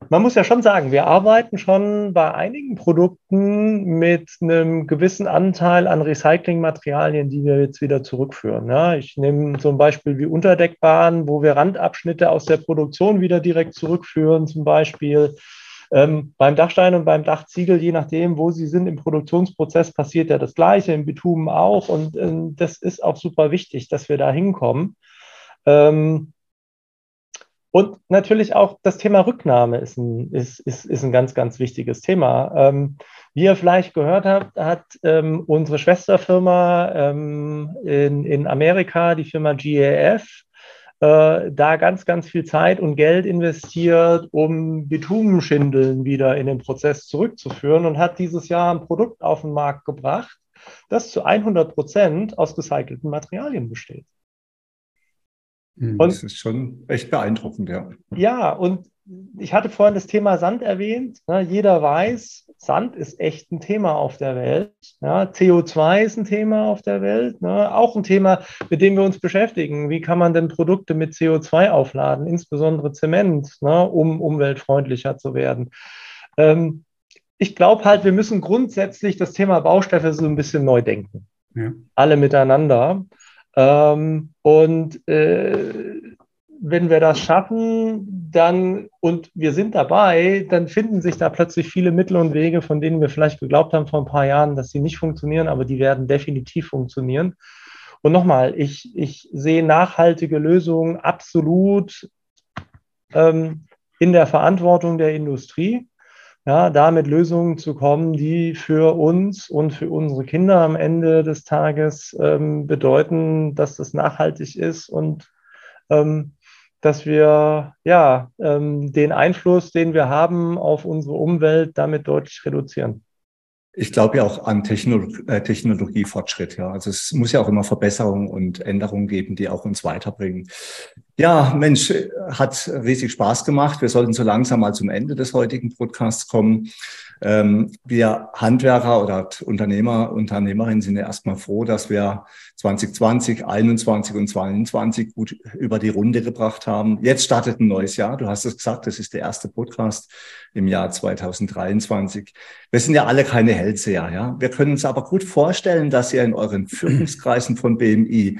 man muss ja schon sagen, wir arbeiten schon bei einigen Produkten mit einem gewissen Anteil an Recyclingmaterialien, die wir jetzt wieder zurückführen. Ja, ich nehme zum Beispiel wie Unterdeckbahnen, wo wir Randabschnitte aus der Produktion wieder direkt zurückführen, zum Beispiel. Ähm, beim Dachstein und beim Dachziegel, je nachdem, wo sie sind im Produktionsprozess, passiert ja das Gleiche, im Bitumen auch. Und äh, das ist auch super wichtig, dass wir da hinkommen. Ähm, und natürlich auch das Thema Rücknahme ist ein, ist, ist, ist ein ganz, ganz wichtiges Thema. Ähm, wie ihr vielleicht gehört habt, hat ähm, unsere Schwesterfirma ähm, in, in Amerika, die Firma GAF, äh, da ganz, ganz viel Zeit und Geld investiert, um Bitumenschindeln wieder in den Prozess zurückzuführen und hat dieses Jahr ein Produkt auf den Markt gebracht, das zu 100 Prozent aus recycelten Materialien besteht. Hm, und, das ist schon echt beeindruckend, ja. Ja, und ich hatte vorhin das Thema Sand erwähnt. Ne? Jeder weiß, Sand ist echt ein Thema auf der Welt. Ja? CO2 ist ein Thema auf der Welt. Ne? Auch ein Thema, mit dem wir uns beschäftigen. Wie kann man denn Produkte mit CO2 aufladen, insbesondere Zement, ne? um umweltfreundlicher zu werden? Ähm, ich glaube halt, wir müssen grundsätzlich das Thema Baustoffe so ein bisschen neu denken. Ja. Alle miteinander. Ähm, und äh, wenn wir das schaffen, dann und wir sind dabei, dann finden sich da plötzlich viele Mittel und Wege, von denen wir vielleicht geglaubt haben vor ein paar Jahren, dass sie nicht funktionieren, aber die werden definitiv funktionieren. Und nochmal, ich, ich sehe nachhaltige Lösungen absolut ähm, in der Verantwortung der Industrie, ja, da mit Lösungen zu kommen, die für uns und für unsere Kinder am Ende des Tages ähm, bedeuten, dass das nachhaltig ist und ähm, dass wir ja ähm, den Einfluss, den wir haben auf unsere Umwelt, damit deutlich reduzieren. Ich glaube ja auch an Technologie, äh, Technologiefortschritt. Ja, also es muss ja auch immer Verbesserungen und Änderungen geben, die auch uns weiterbringen. Ja, Mensch, hat riesig Spaß gemacht. Wir sollten so langsam mal zum Ende des heutigen Podcasts kommen. Ähm, wir Handwerker oder Unternehmer, Unternehmerinnen sind ja erstmal froh, dass wir 2020, 21 und 22 gut über die Runde gebracht haben. Jetzt startet ein neues Jahr. Du hast es gesagt, das ist der erste Podcast im Jahr 2023. Wir sind ja alle keine Hellseher, ja. Wir können uns aber gut vorstellen, dass ihr in euren Führungskreisen von BMI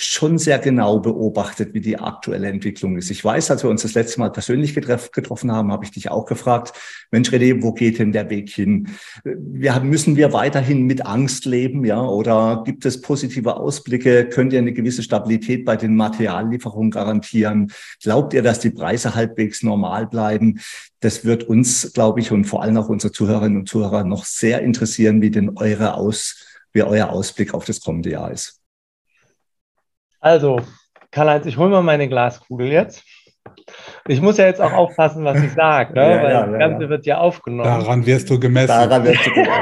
schon sehr genau beobachtet, wie die aktuelle Entwicklung ist. Ich weiß, als wir uns das letzte Mal persönlich getroffen haben, habe ich dich auch gefragt, Mensch, René, wo geht denn der Weg hin? Wir, müssen wir weiterhin mit Angst leben, ja? Oder gibt es positive Ausblicke? Könnt ihr eine gewisse Stabilität bei den Materiallieferungen garantieren? Glaubt ihr, dass die Preise halbwegs normal bleiben? Das wird uns, glaube ich, und vor allem auch unsere Zuhörerinnen und Zuhörer noch sehr interessieren, wie denn eure Aus, wie euer Ausblick auf das kommende Jahr ist. Also, Karl-Heinz, ich hole mal meine Glaskugel jetzt. Ich muss ja jetzt auch aufpassen, was ich sage, ne? ja, weil ja, das Ganze ja. wird ja aufgenommen. Daran wirst du gemessen. Daran wirst du gemessen.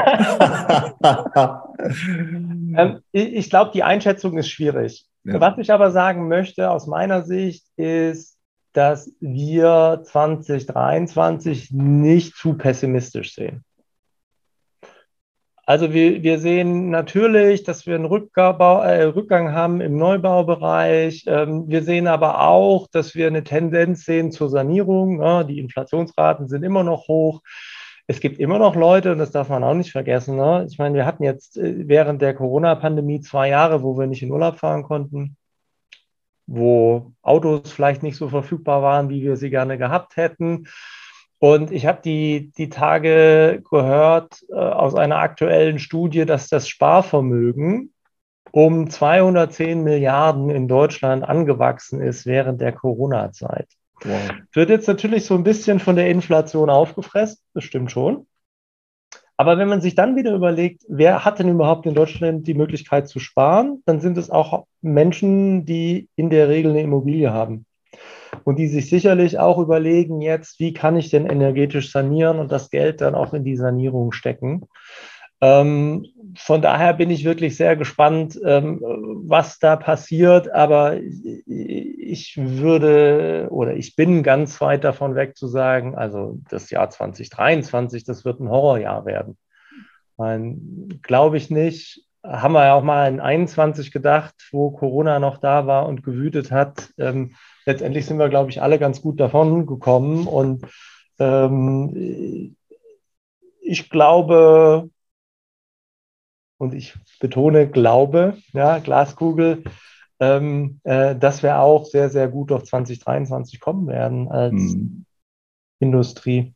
ähm, ich glaube, die Einschätzung ist schwierig. Was ich aber sagen möchte aus meiner Sicht ist, dass wir 2023 nicht zu pessimistisch sehen. Also wir, wir sehen natürlich, dass wir einen Rückbau, äh, Rückgang haben im Neubaubereich. Ähm, wir sehen aber auch, dass wir eine Tendenz sehen zur Sanierung. Ja, die Inflationsraten sind immer noch hoch. Es gibt immer noch Leute, und das darf man auch nicht vergessen. Ne? Ich meine, wir hatten jetzt äh, während der Corona-Pandemie zwei Jahre, wo wir nicht in Urlaub fahren konnten, wo Autos vielleicht nicht so verfügbar waren, wie wir sie gerne gehabt hätten und ich habe die, die Tage gehört äh, aus einer aktuellen Studie, dass das Sparvermögen um 210 Milliarden in Deutschland angewachsen ist während der Corona-Zeit. Wow. Wird jetzt natürlich so ein bisschen von der Inflation aufgefressen, das stimmt schon. Aber wenn man sich dann wieder überlegt, wer hat denn überhaupt in Deutschland die Möglichkeit zu sparen, dann sind es auch Menschen, die in der Regel eine Immobilie haben und die sich sicherlich auch überlegen jetzt, wie kann ich denn energetisch sanieren und das Geld dann auch in die Sanierung stecken. Ähm, von daher bin ich wirklich sehr gespannt, ähm, was da passiert. Aber ich würde oder ich bin ganz weit davon weg zu sagen, also das Jahr 2023, das wird ein Horrorjahr werden. Glaube ich nicht. Haben wir ja auch mal in 21 gedacht, wo Corona noch da war und gewütet hat. Ähm, letztendlich sind wir, glaube ich, alle ganz gut davon gekommen. Und ähm, ich glaube, und ich betone Glaube, ja, Glaskugel, ähm, äh, dass wir auch sehr, sehr gut auf 2023 kommen werden als mhm. Industrie.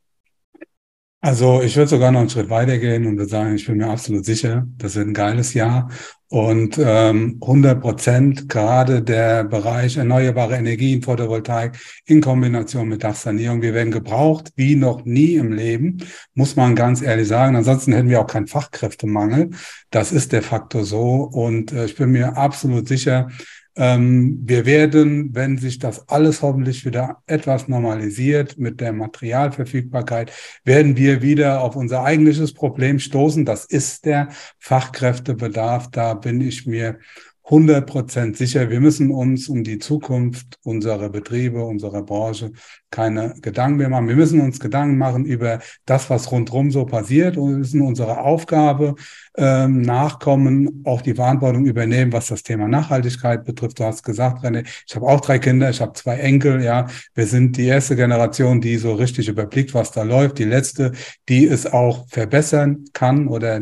Also ich würde sogar noch einen Schritt weiter gehen und würde sagen, ich bin mir absolut sicher, das wird ein geiles Jahr. Und ähm, 100 Prozent gerade der Bereich erneuerbare Energien, Photovoltaik in Kombination mit Dachsanierung, wir werden gebraucht wie noch nie im Leben, muss man ganz ehrlich sagen. Ansonsten hätten wir auch keinen Fachkräftemangel. Das ist der Faktor so. Und äh, ich bin mir absolut sicher, wir werden, wenn sich das alles hoffentlich wieder etwas normalisiert mit der Materialverfügbarkeit, werden wir wieder auf unser eigentliches Problem stoßen. Das ist der Fachkräftebedarf. Da bin ich mir 100 Prozent sicher. Wir müssen uns um die Zukunft unserer Betriebe, unserer Branche keine Gedanken mehr machen. Wir müssen uns Gedanken machen über das, was rundherum so passiert und wir müssen unsere Aufgabe ähm, nachkommen, auch die Verantwortung übernehmen, was das Thema Nachhaltigkeit betrifft. Du hast gesagt, René, ich habe auch drei Kinder, ich habe zwei Enkel, ja. Wir sind die erste Generation, die so richtig überblickt, was da läuft. Die letzte, die es auch verbessern kann oder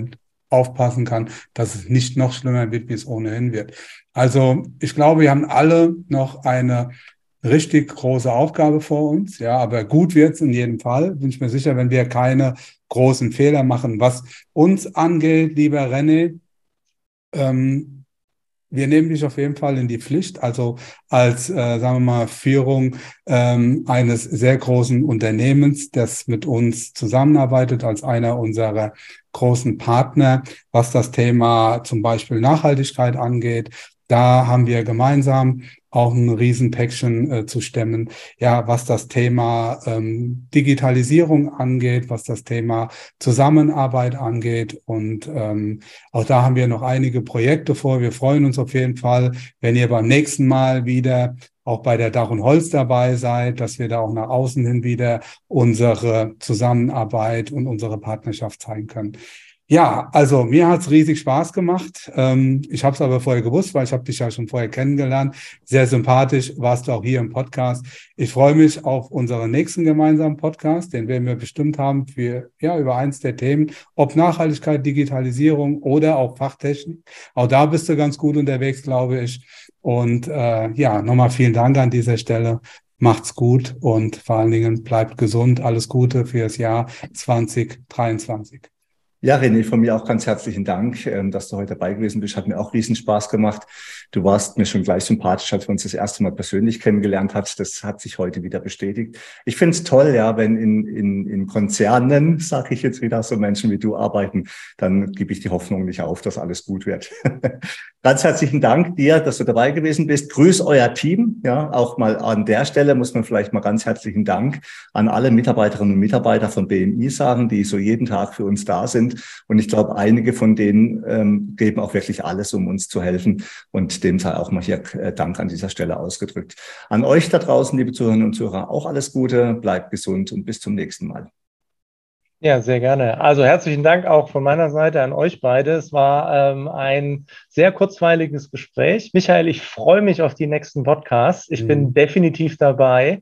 aufpassen kann, dass es nicht noch schlimmer wird, wie es ohnehin wird. Also ich glaube, wir haben alle noch eine richtig große Aufgabe vor uns. Ja, aber gut wird's in jedem Fall. Bin ich mir sicher, wenn wir keine großen Fehler machen. Was uns angeht, lieber René, ähm, wir nehmen dich auf jeden Fall in die Pflicht, also als, äh, sagen wir mal, Führung ähm, eines sehr großen Unternehmens, das mit uns zusammenarbeitet, als einer unserer großen Partner, was das Thema zum Beispiel Nachhaltigkeit angeht. Da haben wir gemeinsam auch ein Riesenpäckchen äh, zu stemmen. Ja, was das Thema ähm, Digitalisierung angeht, was das Thema Zusammenarbeit angeht. Und ähm, auch da haben wir noch einige Projekte vor. Wir freuen uns auf jeden Fall, wenn ihr beim nächsten Mal wieder auch bei der Dach und Holz dabei seid, dass wir da auch nach außen hin wieder unsere Zusammenarbeit und unsere Partnerschaft zeigen können. Ja, also mir hat's riesig Spaß gemacht. Ähm, ich habe es aber vorher gewusst, weil ich habe dich ja schon vorher kennengelernt. Sehr sympathisch warst du auch hier im Podcast. Ich freue mich auf unseren nächsten gemeinsamen Podcast, den werden wir bestimmt haben für ja über eins der Themen, ob Nachhaltigkeit, Digitalisierung oder auch Fachtechnik. Auch da bist du ganz gut unterwegs, glaube ich. Und äh, ja, nochmal vielen Dank an dieser Stelle. Macht's gut und vor allen Dingen bleibt gesund. Alles Gute für das Jahr 2023. Ja, René, von mir auch ganz herzlichen Dank, ähm, dass du heute dabei gewesen bist. Hat mir auch riesen Spaß gemacht. Du warst mir schon gleich sympathisch, als wir uns das erste Mal persönlich kennengelernt hat. Das hat sich heute wieder bestätigt. Ich finde es toll, ja, wenn in, in, in Konzernen, sage ich jetzt wieder, so Menschen wie du arbeiten, dann gebe ich die Hoffnung nicht auf, dass alles gut wird. Ganz herzlichen Dank dir, dass du dabei gewesen bist. Grüß euer Team. Ja, auch mal an der Stelle muss man vielleicht mal ganz herzlichen Dank an alle Mitarbeiterinnen und Mitarbeiter von BMI sagen, die so jeden Tag für uns da sind. Und ich glaube, einige von denen ähm, geben auch wirklich alles, um uns zu helfen. Und dem sei auch mal hier äh, Dank an dieser Stelle ausgedrückt. An euch da draußen, liebe Zuhörerinnen und Zuhörer, auch alles Gute, bleibt gesund und bis zum nächsten Mal. Ja, sehr gerne. Also herzlichen Dank auch von meiner Seite an euch beide. Es war ähm, ein sehr kurzweiliges Gespräch. Michael, ich freue mich auf die nächsten Podcasts. Ich mhm. bin definitiv dabei.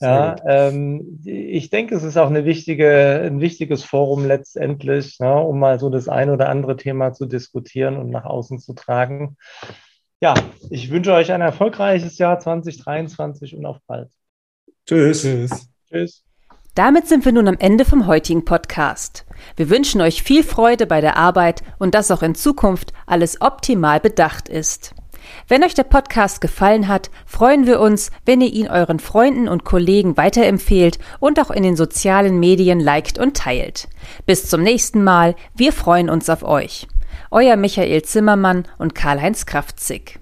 Ja, ähm, ich denke, es ist auch eine wichtige, ein wichtiges Forum letztendlich, ja, um mal so das ein oder andere Thema zu diskutieren und nach außen zu tragen. Ja, ich wünsche euch ein erfolgreiches Jahr 2023 und auf bald. Tschüss. Tschüss. Tschüss. Damit sind wir nun am Ende vom heutigen Podcast. Wir wünschen euch viel Freude bei der Arbeit und dass auch in Zukunft alles optimal bedacht ist. Wenn euch der Podcast gefallen hat, freuen wir uns, wenn ihr ihn euren Freunden und Kollegen weiterempfehlt und auch in den sozialen Medien liked und teilt. Bis zum nächsten Mal, wir freuen uns auf euch. Euer Michael Zimmermann und Karl-Heinz Kraftzig.